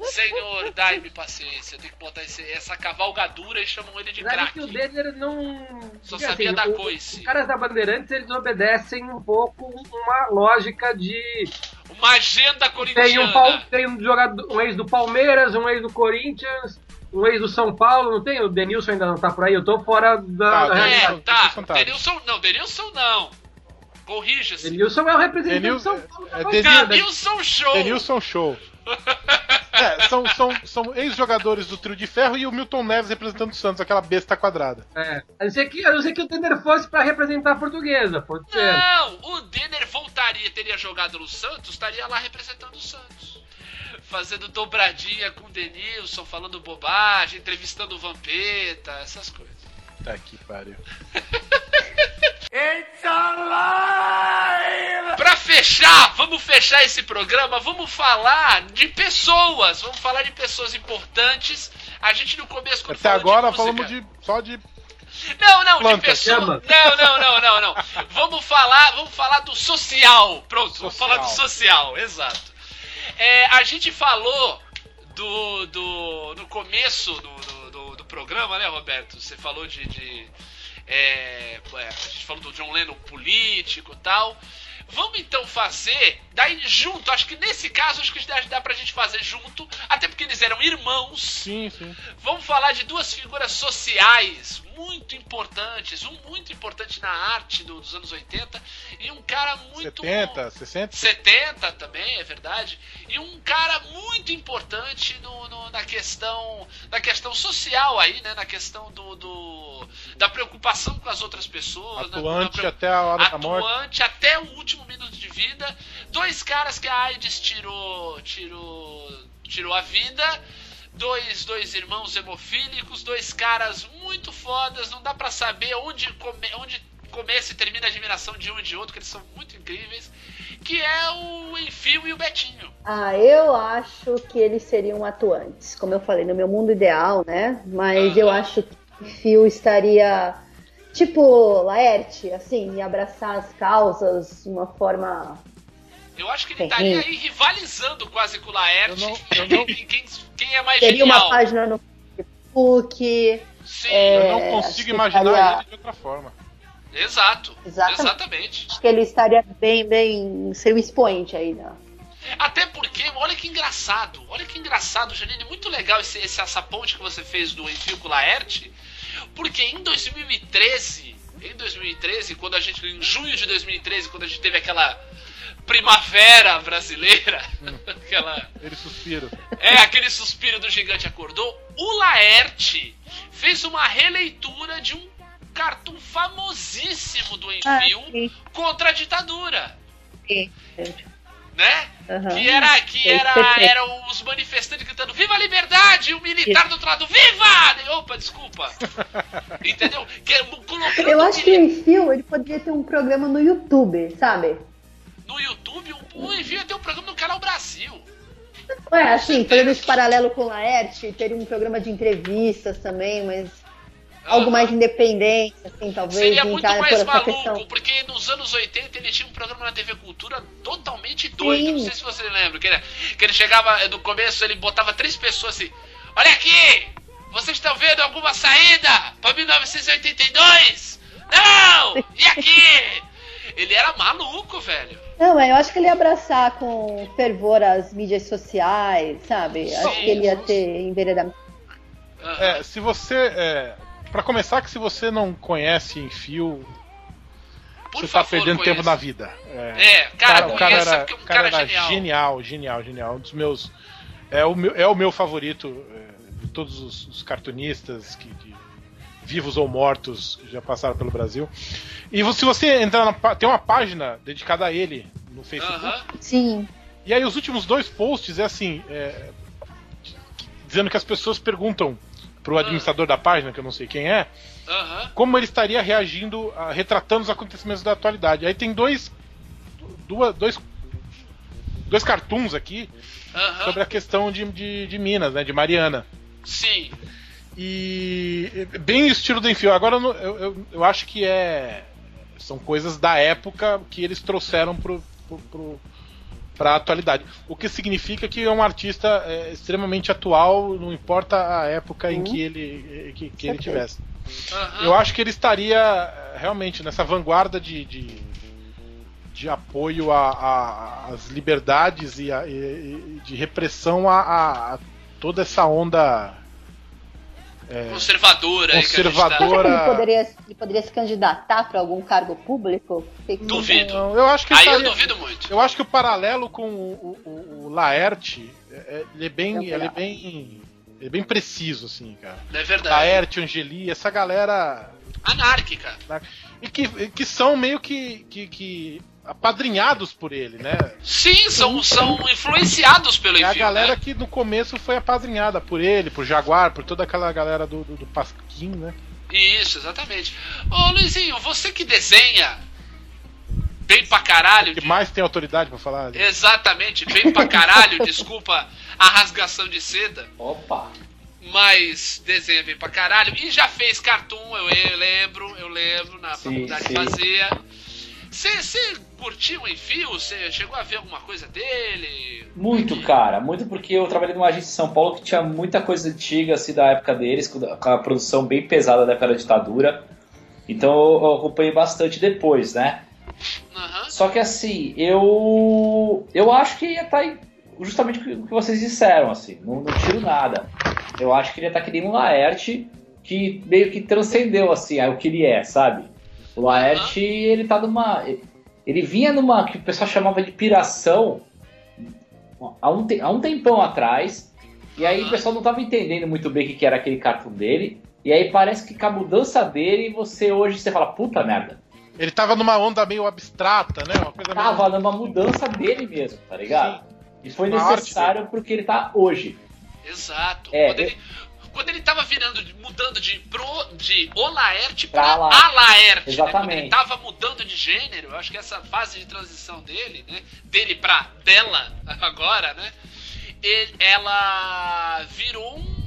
Senhor, dai-me paciência. Eu tenho que botar esse- essa cavalgadura e chamam ele de craque. que o Denner não. Só porque, sabia dar o- coice. Os caras da Bandeirantes eles obedecem um pouco uma lógica de. Uma agenda Tem um, corintiana. Pal- tem um jogador, um ex do Palmeiras, um ex do Corinthians, um ex do São Paulo, não tem? O Denilson ainda não tá por aí, eu tô fora da, Ah, da é. realidade. Tá. Denilson tá. Denilson não, Denilson não. Corrija-se. Denilson é o representante Denilson- de São Paulo. é tá Denil-. Denilson Show! Denilson Show. É, são, são, são ex-jogadores do trio de ferro e o Milton Neves representando o Santos, aquela besta quadrada. É. A não ser que, a não ser que o Denner fosse pra representar a portuguesa, pode ser. Não, o Denner voltaria, teria jogado no Santos, estaria lá representando o Santos. Fazendo dobradinha com o Denilson, falando bobagem, entrevistando o Vampeta, essas coisas. Tá que pariu. Pra fechar, vamos fechar esse programa, vamos falar de pessoas, vamos falar de pessoas importantes. A gente no começo quando Até agora de falamos de, só de. Não, não, de Planta, pessoa. chama. Não, não, não, não, não. Vamos falar, vamos falar do social. Pronto, vamos Social. falar do social, exato. É, a gente falou do, do no começo do, do, do- do programa, né, Roberto? Você falou de, de, é, a gente falou do John Lennon político e tal. Vamos então fazer, daí junto, acho que nesse caso, acho que dá, dá pra gente fazer junto, até porque eles eram irmãos. Sim, sim. Vamos falar de duas figuras sociais muito importantes, um muito importante na arte do- dos anos 80 e um cara muito 70, 60? 70 também, é verdade. E um cara muito importante no, no- na questão na questão social aí, né? Na questão do, do- da preocupação com as outras pessoas. né, Atuante da- até a hora da morte. atuante até o último minuto de vida. Dois caras que a AIDS tirou, tirou, tirou a vida. Dois, dois irmãos hemofílicos, dois caras muito fodas. Não dá pra saber onde, come, onde começa e termina a admiração de um e de outro, que eles são muito incríveis. Que é o Enfio e o Betinho. Ah, eu acho que eles seriam atuantes, como eu falei, no meu mundo ideal, né? Mas Aham. eu acho que o Phil estaria tipo Laerte, assim, e abraçar as causas de uma forma. Eu acho que ele estaria aí rivalizando quase com o Laerte. Eu não- eu não- em quem, quem é mais Teria genial. uma página no Facebook. Sim, É, Eu não consigo imaginar estaria- ele de outra forma. exato. Exatamente. Exatamente. Acho que ele estaria bem, bem. um expoente aí, né? Até porque, olha que engraçado, olha que engraçado, Janine, muito legal esse, esse- essa ponte que você fez do Enfio com o Laerte, porque em 2013, em 2013, quando a gente, em junho de 2013, quando a gente teve aquela primavera brasileira, aquela, Ele suspira. é, aquele suspiro do gigante acordou, o Laerte fez uma releitura de um cartoon famosíssimo do Enfio sim. contra a ditadura, sim. né? Aham. Que era, que era, eram os manifestantes gritando Viva a liberdade! E o militar do outro lado, Viva! Opa, desculpa. Entendeu? Que, colocando Eu acho que o aquele- Enfio ele poderia ter um programa no YouTube, sabe? No YouTube, o, o Envio tem um programa no Canal Brasil. É, assim, fazendo esse paralelo com o Laerte, teria um programa de entrevistas também, mas algo mais independente, assim, talvez. Seria muito entrar mais maluco, questão. porque nos anos 80 ele tinha um programa na TV Cultura totalmente doido. Não Sim. sei se você lembra. Que ele, que ele chegava, no começo ele botava três pessoas assim: Olha aqui! Vocês estão vendo alguma saída pra 1982? Não! E aqui? Ele era maluco, velho. Não, eu acho que ele ia abraçar com fervor as mídias sociais, sabe? Acho Sim. que ele ia ter enveredamento. É, se você. É, para começar, que se você não conhece em fio, Por você tá favor, perdendo conheça. tempo na vida. É, É, cara, o cara era, é um o cara cara, era genial. genial, genial, genial. Um dos meus. É o meu, é o meu favorito é, de todos os, os cartunistas que, que- vivos ou mortos que já passaram pelo Brasil. E se você entrar na. Tem uma página dedicada a ele no Facebook. Aham. Sim. E aí os últimos dois posts é assim, é, dizendo que as pessoas perguntam pro administrador da página, que eu não sei quem é, como ele estaria reagindo, a- retratando os acontecimentos da atualidade. Aí tem dois, duas, dois, dois cartoons aqui sobre a questão de, de, de Minas, né, de Mariana. Sim. E bem o estilo do Enfio. Agora eu, eu, eu, acho que é são coisas da época que eles trouxeram pro, pro, pro, pra atualidade. O que significa que é um artista é, extremamente atual, não importa a época em Uhum. que ele, que, que ele tivesse. Aham. Eu acho que ele estaria é, realmente nessa vanguarda de, de, de apoio a- a- às liberdades e, a- e- e de repressão a, a- a toda essa onda Conservadora aí que a gente tá- Conservadora. Será que ele poderia, ele poderia se candidatar para algum cargo público? Duvido. Não, eu acho que Aí eu estaria- duvido muito. Eu acho que o paralelo com o, o- o Laerte, é- é- ele é bem, Eu ele é bem, ele é bem preciso assim, cara. É verdade. Laerte, Angeli, essa galera Anárquica. e que, que são meio que, que, que apadrinhados por ele, né? Sim, são, são influenciados pelo É a Enfio, galera né? que no começo foi apadrinhada por ele, por Jaguar, por toda aquela galera do, do, do Pasquim, né? Isso, exatamente. Ô Luizinho, você que desenha bem pra caralho. Que de- mais tem autoridade pra falar? Exatamente, bem pra caralho, desculpa a rasgação de seda, Opa! mas desenha bem pra caralho. E já fez cartoon, eu, eu lembro, eu lembro, na Sim, faculdade sim. fazia. Você curtiu o Enfio? Você chegou a ver alguma coisa dele? Muito, cara. Muito porque eu trabalhei numa agência em São Paulo que tinha muita coisa antiga, assim, da época deles, com a produção bem pesada da época da ditadura. Então eu acompanhei bastante depois, né? Aham. Só que assim, eu. Eu acho que ia estar justamente o que vocês disseram, assim. Não, não tiro nada. Eu acho que ele ia estar que nem um Laerte que meio que transcendeu, assim, o que ele é, sabe? O Laerte, ele tá numa. Ele vinha numa que o pessoal chamava de piração há um, há um tempão atrás. E aí o pessoal não tava entendendo muito bem o que era aquele cartoon dele. E aí parece que com a mudança dele, você hoje você fala, puta merda. Ele tava numa onda meio abstrata, né? Uma coisa meio... Tava numa mudança dele mesmo, tá ligado? E foi Uma necessário porque ele tá hoje. Exato. É, quando, eu- quando ele tava virando, mudando de, pro, de O Laerte Pra pra Laerte. A Laerte, né? Quando Exatamente. ele tava mudando de gênero, eu acho que essa fase de transição dele, né? Dele pra dela, agora, né? ele- ela virou um.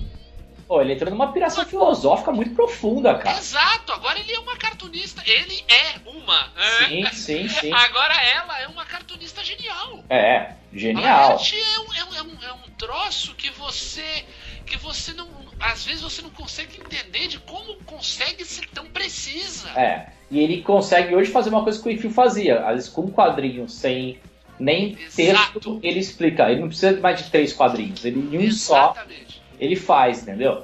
Pô, ele entrou numa piração filosófica muito profunda, cara. Exato, agora ele é uma cartunista. Ele é uma. Sim, sim, sim. Agora ela é uma cartunista genial. É, A genial. Laerte é um, é, um, é, um, é um troço que você. que você não. Às vezes você não consegue entender de como consegue ser tão precisa. É. E ele consegue hoje fazer uma coisa que o Enfio fazia. Às vezes com um quadrinho sem nem Exato. texto, ele explica. Ele não precisa de mais de três quadrinhos. Ele em um só, ele faz, entendeu?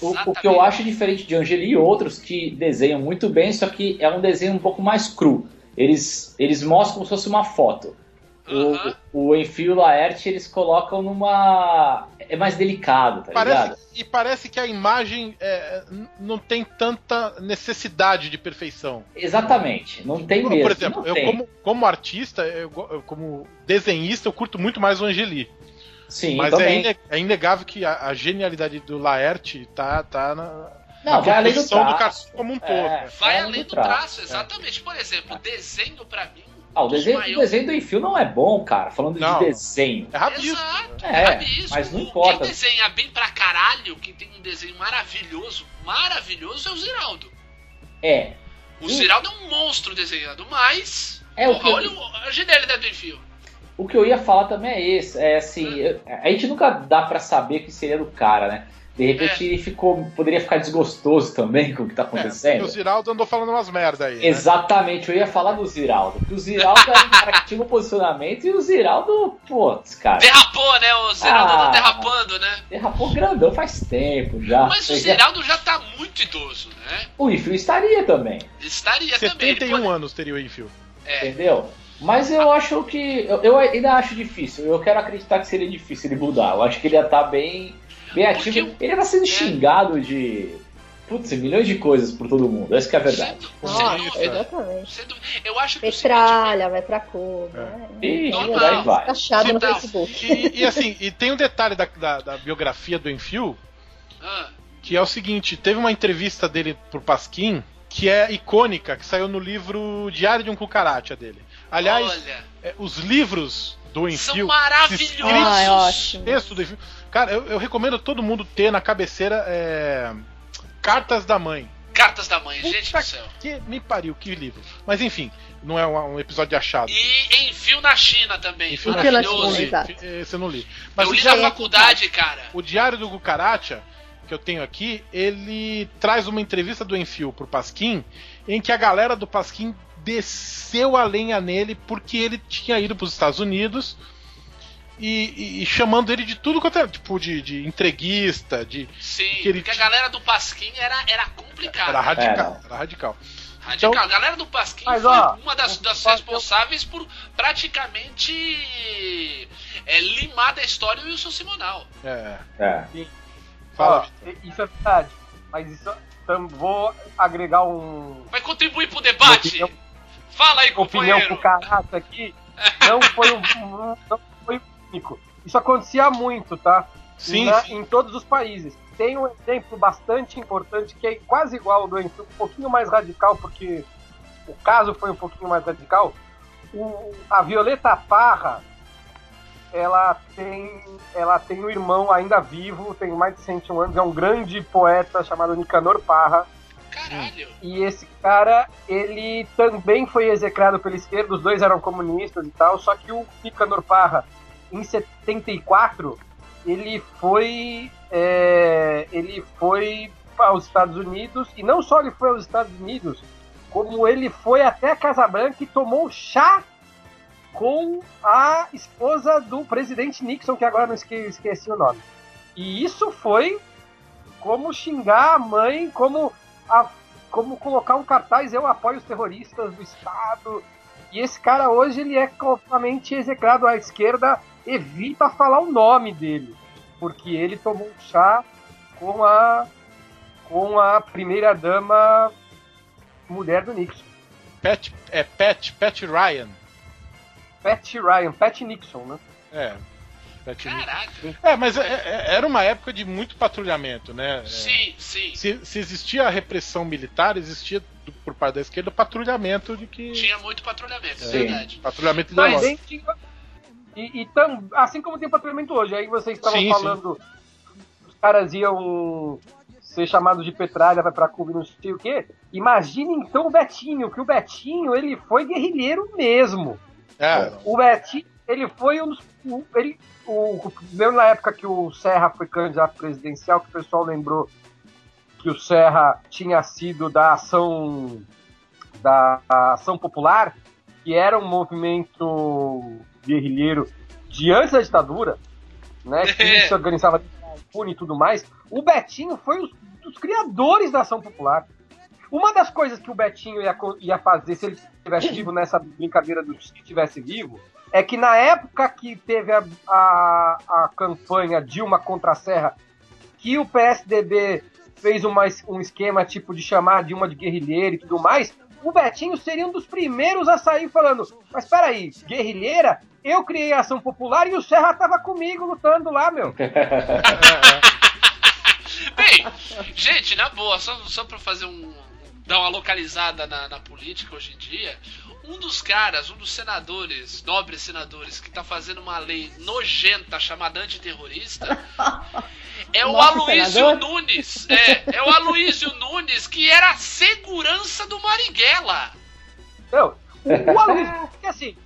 O, o que eu acho diferente de Angeli e outros que desenham muito bem, só que é um desenho um pouco mais cru. Eles, eles mostram como se fosse uma foto. Aham. O, o Enfio e o Laerte eles colocam numa. É mais delicado, tá ligado? Parece, e parece que a imagem é, não tem tanta necessidade de perfeição. Exatamente. Não tem mesmo. Por exemplo, não eu tem. como, como artista, eu como desenhista, eu curto muito mais o Angeli. Sim, Mas é, é inegável que a, a genialidade do Laerte tá, tá na, Não, vai além do do traço. cartoon como um É. todo. né? Vai É, além do do traço. traço, exatamente. Por exemplo, o desenho pra mim. Ah, o desenho, o desenho do Enfio não é bom, cara. Falando Não. de desenho. É rabisco. Exato, É, rabisco. mas não importa. Quem desenha bem pra caralho, quem tem um desenho maravilhoso, maravilhoso, é o Ziraldo. É. O. Ziraldo é um monstro desenhando, mas. É o que eu- olha o- a genialidade do Enfio. O que eu ia falar também é esse. É assim, eu- a gente nunca dá pra saber o que seria do cara, né? De repente ele ficou. Poderia ficar desgostoso também com o que tá É, acontecendo. o Ziraldo andou falando umas merda aí. né? Exatamente, eu ia falar do Ziraldo. Porque o Ziraldo era um cara que tinha um posicionamento e o Ziraldo, putz, cara, Derrapou, né? O Ziraldo Ah. tá derrapando, né? derrapou grandão faz tempo já. Mas o Ziraldo já tá muito idoso, né? O Ifio estaria também. Estaria também. Ele 71 pode- anos teria o Enfio. É, Entendeu? Mas eu acho que. Eu, eu ainda acho difícil. Eu quero acreditar que seria difícil ele mudar. Eu acho que ele ia estar bem, bem Porque ativo. Ele ia estar sendo É. xingado de. Putz, milhões de coisas por todo mundo. Essa que é a verdade. Nossa, sendo, exatamente. sendo, eu acho que Metralha, vai pra Cuba. né? E Normal. por aí vai. Achado no Então, Facebook. E, e assim, e tem um detalhe da, da- da biografia do Enfio, ah, que é o seguinte: teve uma entrevista dele pro Pasquim que é icônica, que saiu no livro Diário de um Cucaracha dele. Aliás, olha, é, os livros do são Enfio, maravilhosos. Ai, ótimo. texto do Enfio, cara, eu, eu recomendo todo mundo ter na cabeceira é, Cartas da Mãe. Cartas da mãe, gente Puta do céu. Que me pariu, que livro. Mas enfim, não é um, um episódio de achado. E Enfio na China também. Enfio na. China, exato. Esse eu não li. Mas Eu o li diário, na faculdade, cara. o diário do Cucaracha, que eu tenho aqui, ele traz uma entrevista do Enfio pro Pasquim, em que a galera do Pasquim desceu a lenha nele porque ele tinha ido pros Estados Unidos e, e- e chamando ele de tudo quanto é tipo de, de entreguista, de Sim, que ele porque a galera do Pasquim era, era complicada. era radical, Era. era radical. Radical. Então- a galera do Pasquim Mas, foi ó, uma das, das responsáveis por praticamente é, limar da história o Wilson Simonal. É. É. Fala, Ó, isso é verdade. Mas isso tam- vou agregar um Vai contribuir pro debate? Opinião- Fala aí, opinião companheiro. pro caraca aqui. Não foi um, um- não foi único. Isso acontecia muito, tá? Sim, Na- sim. em todos os países. Tem um exemplo bastante importante que é quase igual ao do Enfield, um pouquinho mais radical, porque o caso foi um pouquinho mais radical. O- a Violeta Parra, ela tem, ela tem um irmão ainda vivo, tem mais de 101 anos, é um grande poeta chamado Nicanor Parra. Caralho. E esse cara, ele também foi execrado pela esquerda, os dois eram comunistas e tal, só que o Nicanor Parra, em 74, ele foi. é, ele foi aos Estados Unidos, e não só ele foi aos Estados Unidos, como ele foi até a Casa Branca e tomou chá com a esposa do presidente Nixon, que agora não esque esqueci o nome. E isso foi como xingar a mãe, como, a, como colocar um cartaz, eu apoio os terroristas do Estado. E esse cara hoje ele é completamente execrado à esquerda, evita falar o nome dele, porque ele tomou um chá com a com a primeira dama mulher do Nixon. Pat, é Pat, Pat Ryan. Pat Ryan, Pat Nixon, né? É. Pat Caraca. Nixon. É, mas é- é- era uma época de muito patrulhamento, né? É, Sim, sim. Se, se existia a repressão militar, existia do- por parte da esquerda o patrulhamento de que. Tinha muito patrulhamento, é Sim. verdade. Patrulhamento Mas ideológico. tem- e, e tam- assim como tem patrulhamento hoje, aí vocês estavam Sim, falando, os caras iam ser chamados de petralha, vai pra Cuba e não sei o quê. Imagine então o Betinho, que o Betinho ele foi guerrilheiro mesmo. É, O Betinho, ele foi um dos. o- Ele, o, lembra na época que o Serra foi candidato presidencial, que o pessoal lembrou que o Serra tinha sido da ação da ação popular, que era um movimento guerrilheiro de antes da ditadura, né? Que se organizava pune e tudo mais. O Betinho foi um dos criadores da ação popular. Uma das coisas que o Betinho ia, ia fazer se ele estivesse vivo nessa brincadeira do se estivesse vivo é que na época que teve a, a, a campanha Dilma contra a Serra, que o PSDB fez uma, um esquema tipo de chamar a Dilma de guerrilheira e tudo mais, o Betinho seria um dos primeiros a sair falando: Mas peraí, guerrilheira? Eu criei a ação popular e o Serra tava comigo lutando lá, meu. Bem, gente, na boa, só, só pra fazer um. Dar uma localizada na, na política hoje em dia. Um dos caras, um dos senadores, nobres senadores, que tá fazendo uma lei nojenta chamada antiterrorista é o Nosso Aloysio senador? Nunes. É, é o Aloysio Nunes, que era a segurança do Marighella. Não, o, o Aloysio, porque assim,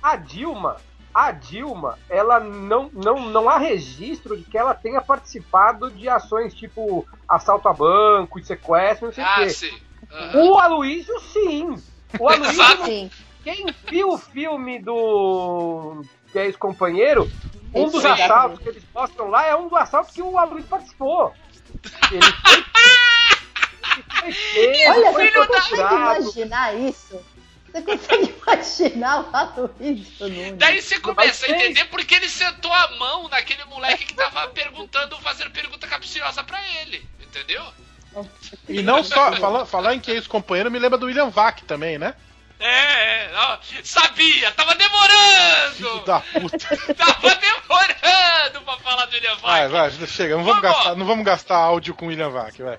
a Dilma, a Dilma, ela não, não, não há registro de que ela tenha participado de ações tipo assalto a banco e sequestro, não sei o Ah, quê. sim. O Aloysio, sim. O Aloysio, quem viu o filme do que é ex-companheiro, um dos assaltos que eles mostram lá é um dos assaltos que o Aloysio participou. Ele foi, ele foi preso, Olha, foi você consegue imaginar isso? Você consegue imaginar o Aloysio Nunes? Daí você começa a entender porque ele sentou a mão naquele moleque que tava perguntando, fazendo pergunta capciosa pra ele. Entendeu? E não só, falar, falar em que é ex-companheiro me lembra do William Vac também, né? É, é, ó, sabia, tava demorando! Filho da puta. Tava demorando pra falar do William Vai, Vac. vai, chega, não vamos, Vamos. gastar, não vamos gastar áudio com o William Vac, vai.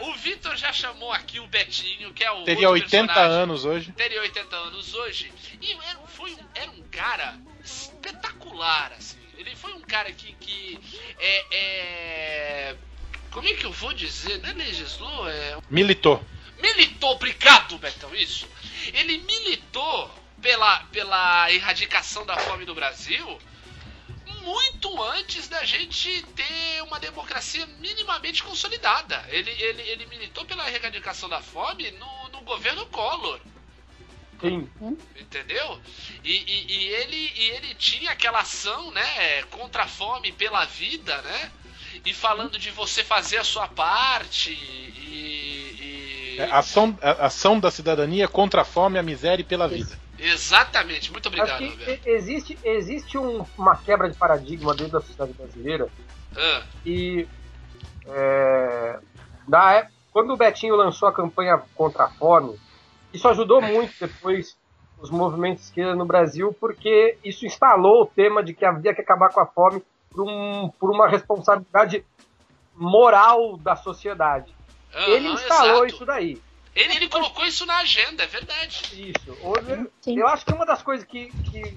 O Vitor já chamou aqui o Betinho, que é o. Teria outro 80 personagem. anos hoje. Teria 80 anos hoje. E era, foi um, era um cara espetacular, assim. Ele foi um cara que. que é, é, Como é que eu vou dizer? Não é legislou? É Militou. militou, obrigado, Betão, isso. Ele militou pela, pela erradicação da fome no Brasil muito antes da gente ter uma democracia minimamente consolidada. Ele, ele, ele militou pela erradicação da fome no, no governo Collor. Sim. Entendeu? E, e- e ele, e ele tinha aquela ação, né, contra a fome pela vida, né? E falando de você fazer a sua parte e. e- É, ação, a- ação da cidadania contra a fome, a miséria e pela vida. Exatamente, muito Acho obrigado, existe, existe um- uma quebra de paradigma dentro da sociedade brasileira Ah, e é, na época, quando o Betinho lançou a campanha contra a fome, isso ajudou muito depois os movimentos de esquerda no Brasil, porque isso instalou o tema de que havia que acabar com a fome por, um- por uma responsabilidade moral da sociedade. Ele instalou exato. isso daí. Ele, ele colocou isso na agenda, é verdade. Isso. Hoje, Sim. eu acho que uma das coisas que, que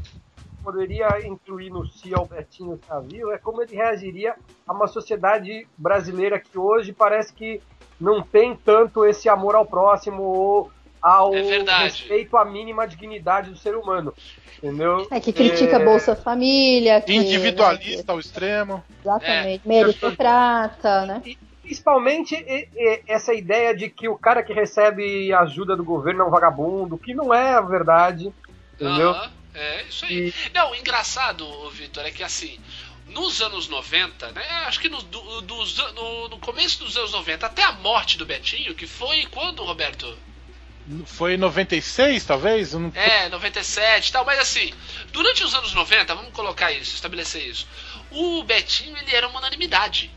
poderia incluir no se Albertinho está vivo é como ele reagiria a uma sociedade brasileira que hoje parece que não tem tanto esse amor ao próximo ou ao É respeito à mínima dignidade do ser humano. Entendeu? É que critica É, Bolsa Família. Que, Individualista ao extremo. né, exatamente. Meritocrata, né? E, principalmente e- e- essa ideia de que o cara que recebe ajuda do governo é um vagabundo, que não é a verdade, entendeu? Aham, é, isso aí. Não, o engraçado, Vitor, é que assim, nos anos 90, né? Acho que no, do- an- no, no começo dos anos 90, até a morte do Betinho, que foi quando, Roberto? Foi em 96, talvez? Não- É, 97 e tal, mas assim, durante os anos 90, vamos colocar isso, estabelecer isso. O Betinho, ele era uma unanimidade.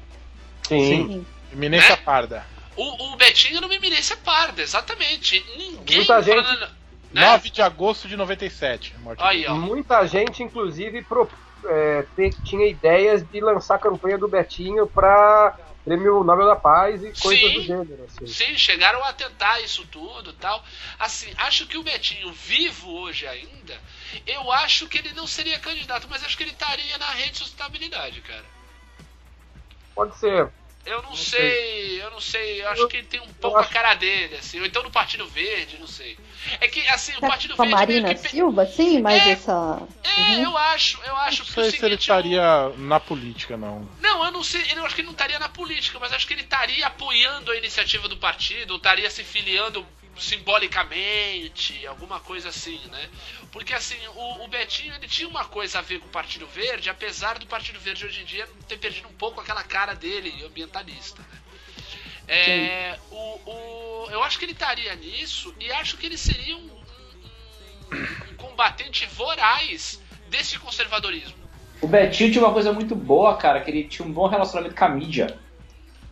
Sim. Eminência Né? parda. O, o Betinho era uma eminência parda, exatamente. Ninguém Muita gente- falando- né? 9 de agosto de 97. a morte Aí, ó. Muita gente, inclusive, pro- é, tinha ideias de lançar a campanha do Betinho para Prêmio Nobel da Paz e coisas Sim. do gênero. Assim. Sim, chegaram a tentar isso tudo tal. Assim, acho que o Betinho, vivo hoje ainda, eu acho que ele não seria candidato, mas acho que ele estaria na rede de sustentabilidade, cara. Pode ser. Eu não, Não sei, eu não sei, eu acho Eu- que ele tem um pouco acho- a cara dele, assim, ou então no Partido Verde, não sei. É que, assim, o Partido com a Verde Marina que. Silva, sim, mas É. essa. É, Uhum. eu acho, eu acho Não que o sei se ele seguinte, estaria na política, não. Não, eu não sei, eu acho que ele não estaria na política, mas acho que ele estaria apoiando a iniciativa do partido, ou estaria se filiando simbolicamente, alguma coisa assim, né? Porque assim, o, o Betinho ele tinha uma coisa a ver com o Partido Verde, apesar do Partido Verde hoje em dia ter perdido um pouco aquela cara dele ambientalista, né? É, o, o, eu acho que ele estaria nisso e acho que ele seria um, um- um combatente voraz desse conservadorismo. O Betinho tinha uma coisa muito boa, cara, que ele tinha um bom relacionamento com a mídia.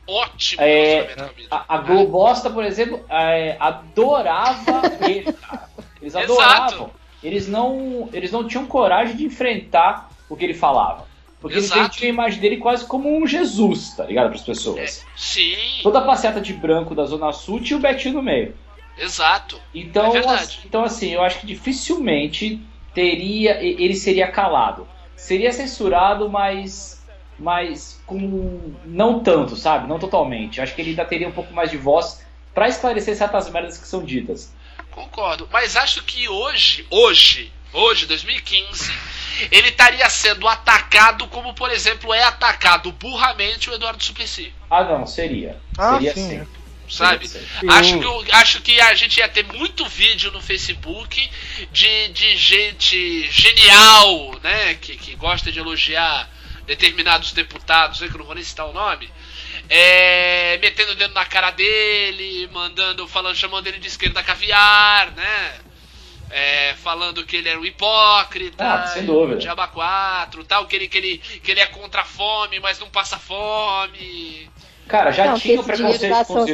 Ótimo É, a. A, Globosta, por exemplo, é, adorava ele, cara. Eles adoravam. Eles não, eles não tinham coragem de enfrentar o que ele falava. Porque eles Exato. tinham a imagem dele quase como um Jesus, tá ligado? Para as pessoas. Sim, Toda a passeata de branco da Zona Sul tinha o Betinho no meio. exato. Então, É assim, então assim, eu acho que dificilmente teria ele seria calado. Seria censurado, mas mas com não tanto, sabe? Não totalmente. Eu acho que ele ainda teria um pouco mais de voz pra esclarecer certas merdas que são ditas. Concordo. Mas acho que hoje, hoje, hoje, 2015, ele estaria sendo atacado como, por exemplo, é atacado burramente o Eduardo Suplicy. Ah, não, seria. Ah, seria sim, sim. Sabe? Acho que, acho que a gente ia ter muito vídeo no Facebook de, de gente genial, né? Que, que gosta de elogiar determinados deputados, que eu não vou nem citar o nome, é, metendo o dedo na cara dele, mandando, falando, chamando ele de esquerda caviar, né? É, falando que ele era um hipócrita, Ah, sem dúvida. diaba 4, tal, que ele, que, ele, que ele é contra a fome, mas não passa fome. Cara, já não, tinha o preconceito com os.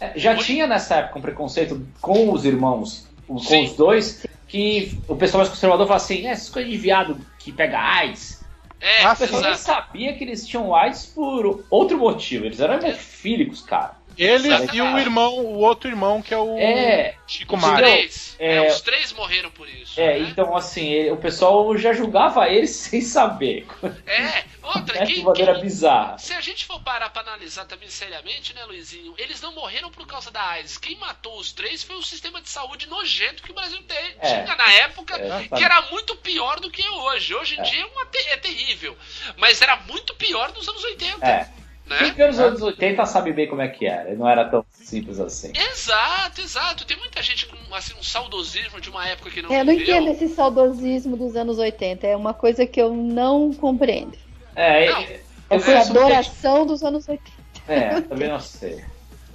É, Já tinha nessa época um preconceito com os irmãos, com Sim. os dois, que o pessoal mais conservador fala assim, é, essas coisas de viado que pega AIDS. É, O pessoal nem sabia que eles tinham AIDS por outro motivo. Eles eram hemofílicos, cara. Ele Exato. e o irmão, o outro irmão, que é o É, Chico Os Mário. três, é, É. os três morreram por isso. é, né? então assim, ele- o pessoal já julgava eles sem saber. É, outra, É quem, de maneira quem- bizarra. se a gente for parar pra analisar também seriamente, né, Luizinho? Eles não morreram por causa da AIDS. Quem matou os três foi o sistema de saúde nojento que o Brasil te- É. tinha na época, É, que era muito pior do que é hoje. Hoje em É. dia é, uma é terrível. Mas era muito pior nos anos 80. É. Né? Quem vê nos anos 80 sabe bem como é que era. Não era tão simples assim. Exato, exato. Tem muita gente com assim, um saudosismo de uma época que não É, Eu não viveu. entendo esse saudosismo dos anos 80. É uma coisa que eu não compreendo. É, Não. é, É foi a que- adoração dos anos 80. É, também não sei.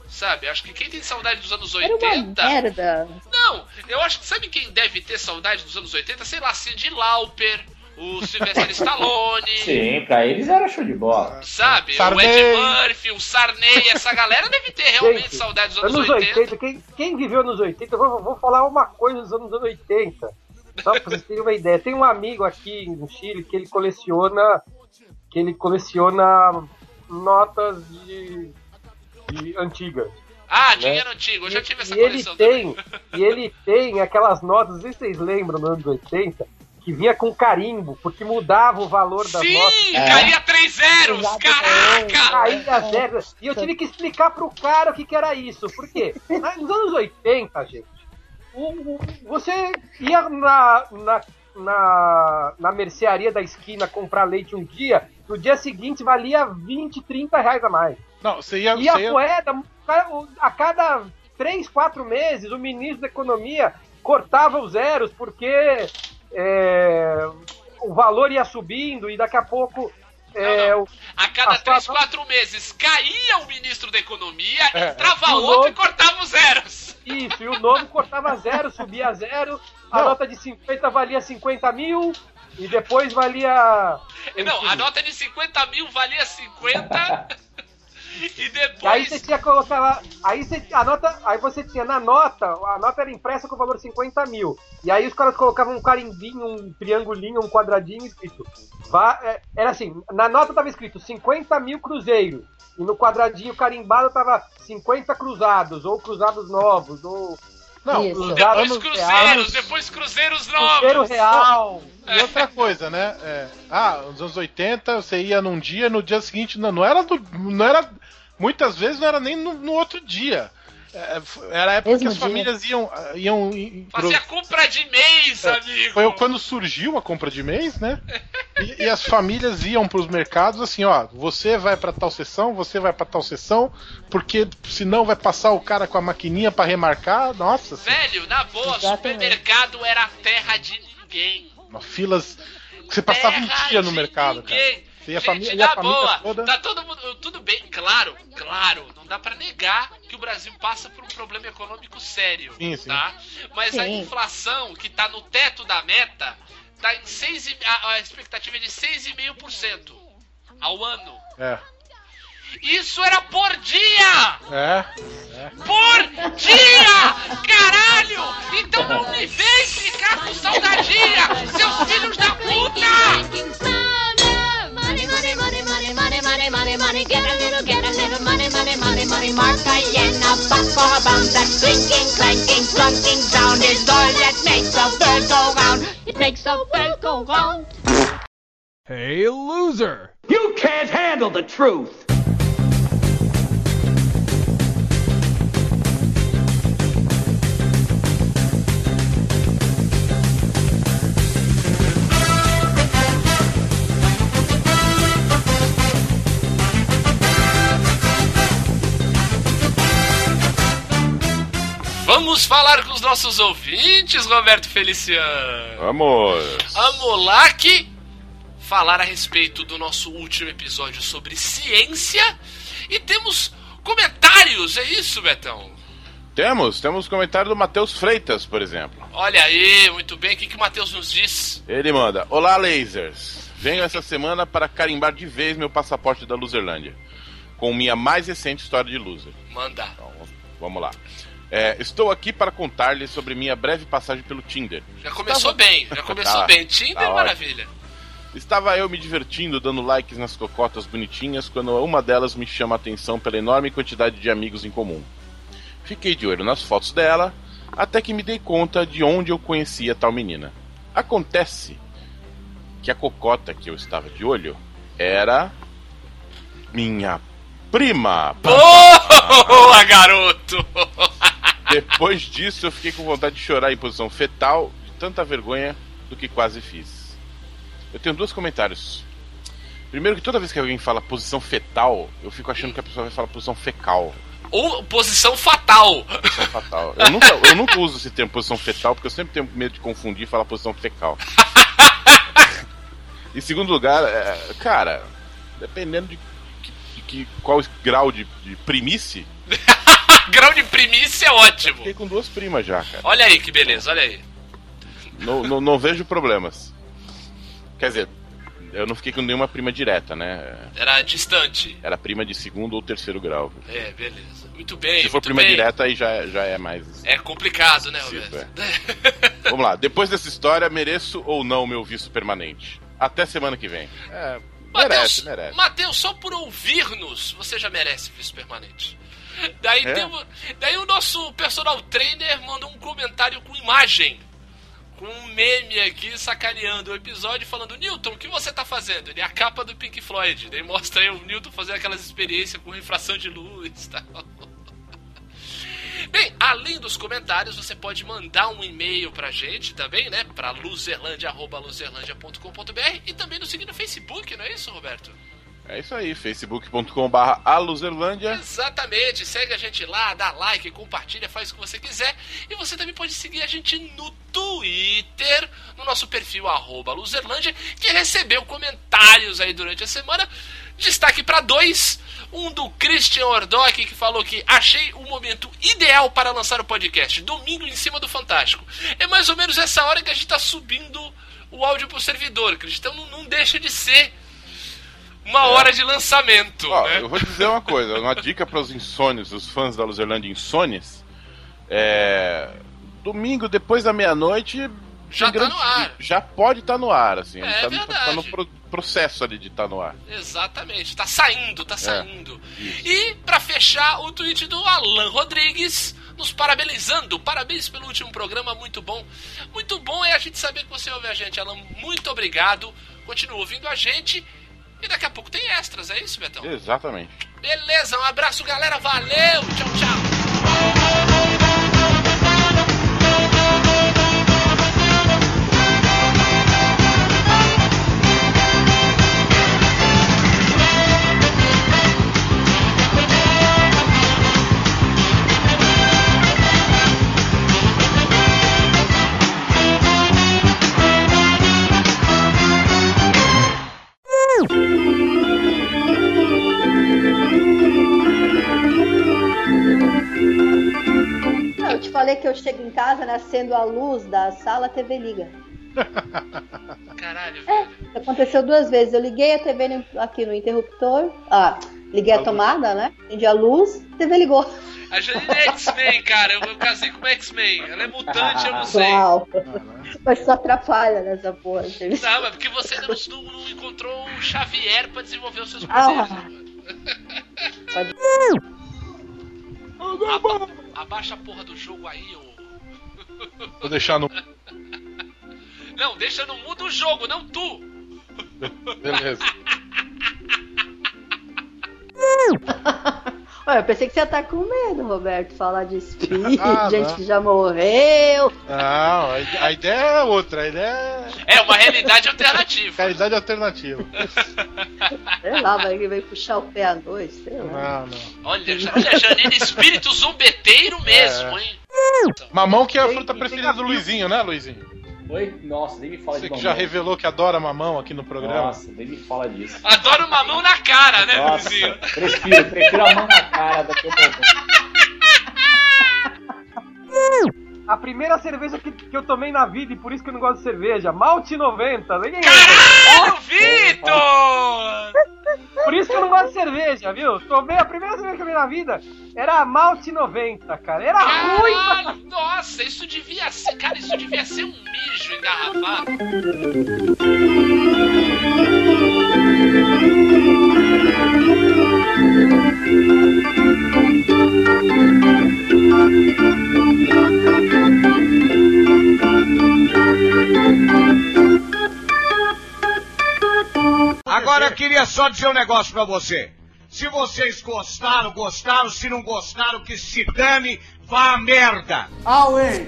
Sabe? Acho que quem tem saudade dos anos Era uma 80. merda. Não, eu acho que sabe quem deve ter saudade dos anos 80? Sei lá, Cindy Lauper, o Sylvester Stallone. Sim, pra eles era show de bola. Sabe? Sarney. O Ed Murphy, o Sarney, essa galera deve ter realmente Gente, saudade dos anos, Anos 80. 80, quem, quem viveu nos 80, eu vou, vou falar uma coisa dos anos 80. Só pra vocês terem uma ideia. Tem um amigo aqui no Chile que ele coleciona. Que ele coleciona notas de, de antigas. Ah, dinheiro antigo, eu já tive essa e ele coleção tem, também. e ele tem aquelas notas, não sei se vocês lembram nos anos 80, que vinha com carimbo, porque mudava o valor das notas. Sim, É. caía três zeros, Exatamente. caraca! Caía zero. E eu tive que explicar pro cara o que, que era isso. Por quê? Nos anos 80, gente, o- o- você ia na, na, na, na mercearia da esquina comprar leite um dia, pro dia seguinte valia 20, 30 reais a mais. Não, você ia. E a você ia- moeda, a cada 3, 4 meses, o ministro da Economia cortava os zeros porque é, o valor ia subindo e daqui a pouco. é, Não, o- A cada a 3, sua- 4 meses caía o ministro da Economia, É, entrava é. outro O e cortava os zeros. Isso, e o novo cortava zero, subia zero, a Não. nota de 50 valia 50 mil, e depois valia. Não, a nota de 50 mil valia 50. E E aí depois. você tinha que colocar lá. Aí você, a nota, aí você tinha na nota, a nota era impressa com o valor 50 mil. E aí os caras colocavam um carimbinho, um triangulinho, um quadradinho escrito. é, era assim, na nota tava escrito 50 mil cruzeiros. E no quadradinho carimbado tava 50 cruzados, ou cruzados novos, ou Não, Isso. Depois anos- cruzeiros, anos- depois cruzeiros cruzeiro novos. real. E outra coisa, né? É, ah, nos anos 80 você ia num dia, no dia seguinte não, não era do, não era muitas vezes não era nem no, no outro dia. É, f- era a época Mesmo que as dia. famílias iam iam em- pro- Fazia compra de mês, amigo. foi quando surgiu a compra de mês, né? E, e as famílias iam para os mercados assim, ó, você vai para tal sessão, você vai para tal sessão, porque senão vai passar o cara com a maquininha para remarcar. Nossa, assim, Velho, na boa, Exatamente. supermercado era a terra de ninguém. filas você passava um Terra dia no mercado, cara. ninguém. Você ia a Gente, família, ia a na boa, toda. tá todo mundo, tudo bem, claro, claro, não dá pra negar que o Brasil passa por um problema econômico sério, Sim, sim. tá? Mas a Sim. inflação que tá no teto da meta tá em 6 e, a, a expectativa é de 6,5% ao ano. É. Isso era por dia! É. Por dia! Caralho! Então não me vem ficar com saudadinha, seus filhos da puta! Money, money, money, money, money, money, money, money, get a little, get a little money, money, money, money, Martha in a buck for a bound. That clinking, clanking, clunking sound is all that makes the world go round. It makes the world go round. Hey, loser! You can't handle the truth. Vamos falar com os nossos ouvintes, Roberto Feliciano. Vamos! Vamos lá que falar a respeito do nosso último episódio sobre ciência e temos comentários, é isso, Betão? Temos, temos comentário do Matheus Freitas, por exemplo. Olha aí, muito bem, o que, que o Matheus nos diz? Ele manda: Olá, lasers! Venho essa semana para carimbar de vez meu passaporte da Loserlândia, com minha mais recente história de loser. Manda. Então, vamos lá. É, estou aqui para contar-lhes sobre minha breve passagem pelo Tinder. Já começou bem, já começou Tá, bem. Tinder, tá maravilha. Estava eu me divertindo, dando likes nas cocotas bonitinhas, quando uma delas me chama a atenção pela enorme quantidade de amigos em comum. Fiquei de olho nas fotos dela, até que me dei conta de onde eu conhecia tal menina. Acontece que a cocota que eu estava de olho era minha prima. Boa, garoto! Depois disso, eu fiquei com vontade de chorar em posição fetal, de tanta vergonha do que quase fiz. Eu tenho dois comentários. Primeiro, que toda vez que alguém fala posição fetal, eu fico achando que a pessoa vai falar posição fecal. Ou posição fatal. Posição fatal. Eu nunca, eu nunca uso esse termo posição fetal, porque eu sempre tenho medo de confundir e falar posição fecal. em segundo lugar, é, cara, dependendo de, que- de que, qual grau de, de primice, Grau de primícia é ótimo. fiquei com duas primas já, cara. Olha aí que beleza, olha aí. Não, não, não vejo problemas. Quer dizer, eu não fiquei com nenhuma prima direta, né? Era distante. Era prima de segundo ou terceiro grau. É, beleza. Muito bem, Se for muito prima bem. direta, aí já, é- já é mais. É complicado, né, Roberto? Vamos lá, depois dessa história, mereço ou não meu visto permanente? Até semana que vem. É, Matheus, merece, merece. Matheus, só por ouvir-nos, você já merece visto permanente. Daí, É? temos, daí o nosso personal trainer mandou um comentário com imagem. Com um meme aqui sacaneando o episódio falando, Newton, o que você tá fazendo? Ele é a capa do Pink Floyd. Daí mostra aí o Newton fazendo aquelas experiências com refração de luz e tal. Bem, além dos comentários, você pode mandar um e-mail pra gente também, né? Pra luzerlandia.luzerlandia.com.br e também nos seguir no Facebook, não é isso, Roberto? É isso aí, facebook.com.br aluzerlândia. Exatamente, segue a gente lá, dá like, compartilha, faz o que você quiser. E você também pode seguir a gente no Twitter, no nosso perfil arroba Luzerlândia, que recebeu comentários aí durante a semana. Destaque para dois. Um do Christian Ordock, que falou que achei o momento ideal para lançar o podcast, domingo em cima do Fantástico. É mais ou menos essa hora que a gente está subindo o áudio pro servidor, Christian. Então não deixa de ser uma hora de lançamento. Ó, né? eu vou dizer uma coisa, uma dica para os insônios, os fãs da Luzerlândia insônios. É... Domingo, depois da meia-noite. Já tá no ar. Já pode estar no ar, assim. É tá, verdade. tá no pro- processo ali de estar no ar. Exatamente, tá saindo, tá saindo. E pra fechar, o tweet do Alan Rodrigues nos parabenizando. Parabéns pelo último programa, muito bom. Muito bom é a gente saber que você ouve a gente, Alan. Muito obrigado. Continua ouvindo a gente. E daqui a pouco tem extras, é isso, Betão? Exatamente. Beleza, um abraço, galera. Valeu, tchau, tchau. Chego em casa, né, acendo a luz da sala, a TV liga. Caralho, É, velho. aconteceu duas vezes. Eu liguei a TV no- aqui no interruptor. Ah, liguei a tomada, né? Acendi a luz, a TV ligou. A Janine é X-Men, cara. Eu, eu casei com uma X-Men. Ela é mutante, eu não sei. Uau. Mas só atrapalha nessa porra. Não, mas porque você não, não- não encontrou o Xavier pra desenvolver os seus Ah. poderes. né, Pode- Aba- abaixa a porra do jogo aí, ô. Vou deixar no. Não, deixa no mundo o jogo, não tu. Beleza. Olha, eu pensei que você ia estar com medo, Roberto, falar de espírito, Ah, gente não. que já morreu. Não, a ide- a ideia é outra, a ideia é É uma realidade alternativa. realidade alternativa. Sei lá, vai, vai puxar o pé à noite, sei lá. Não, não. Olha, olha Janine, espírito zombeteiro mesmo, É. hein? Mamão que é a fruta preferida do. Luizinho, né, Luizinho? Oi? Nossa, nem me fala Você de que já mamão. revelou que adora mamão aqui no programa. Nossa, nem me fala disso. Adoro uma mão na cara, né, Nossa, Luizinho? prefiro, prefiro a mão na cara do que o mamão. A primeira cerveja que, que eu tomei na vida, e por isso que eu não gosto de cerveja, Malte 90. Ninguém Caralho, Vitor! Por isso que eu não gosto de cerveja, viu? Tomei a primeira cerveja que eu tomei na vida, era a Malte 90, cara. Era ruim pra Caralho, nossa, isso devia ser, cara, isso devia ser um mijo engarrafado. Agora eu queria só dizer um negócio pra você. Se vocês gostaram, gostaram. Se não gostaram, que se dane, vá a merda. Away!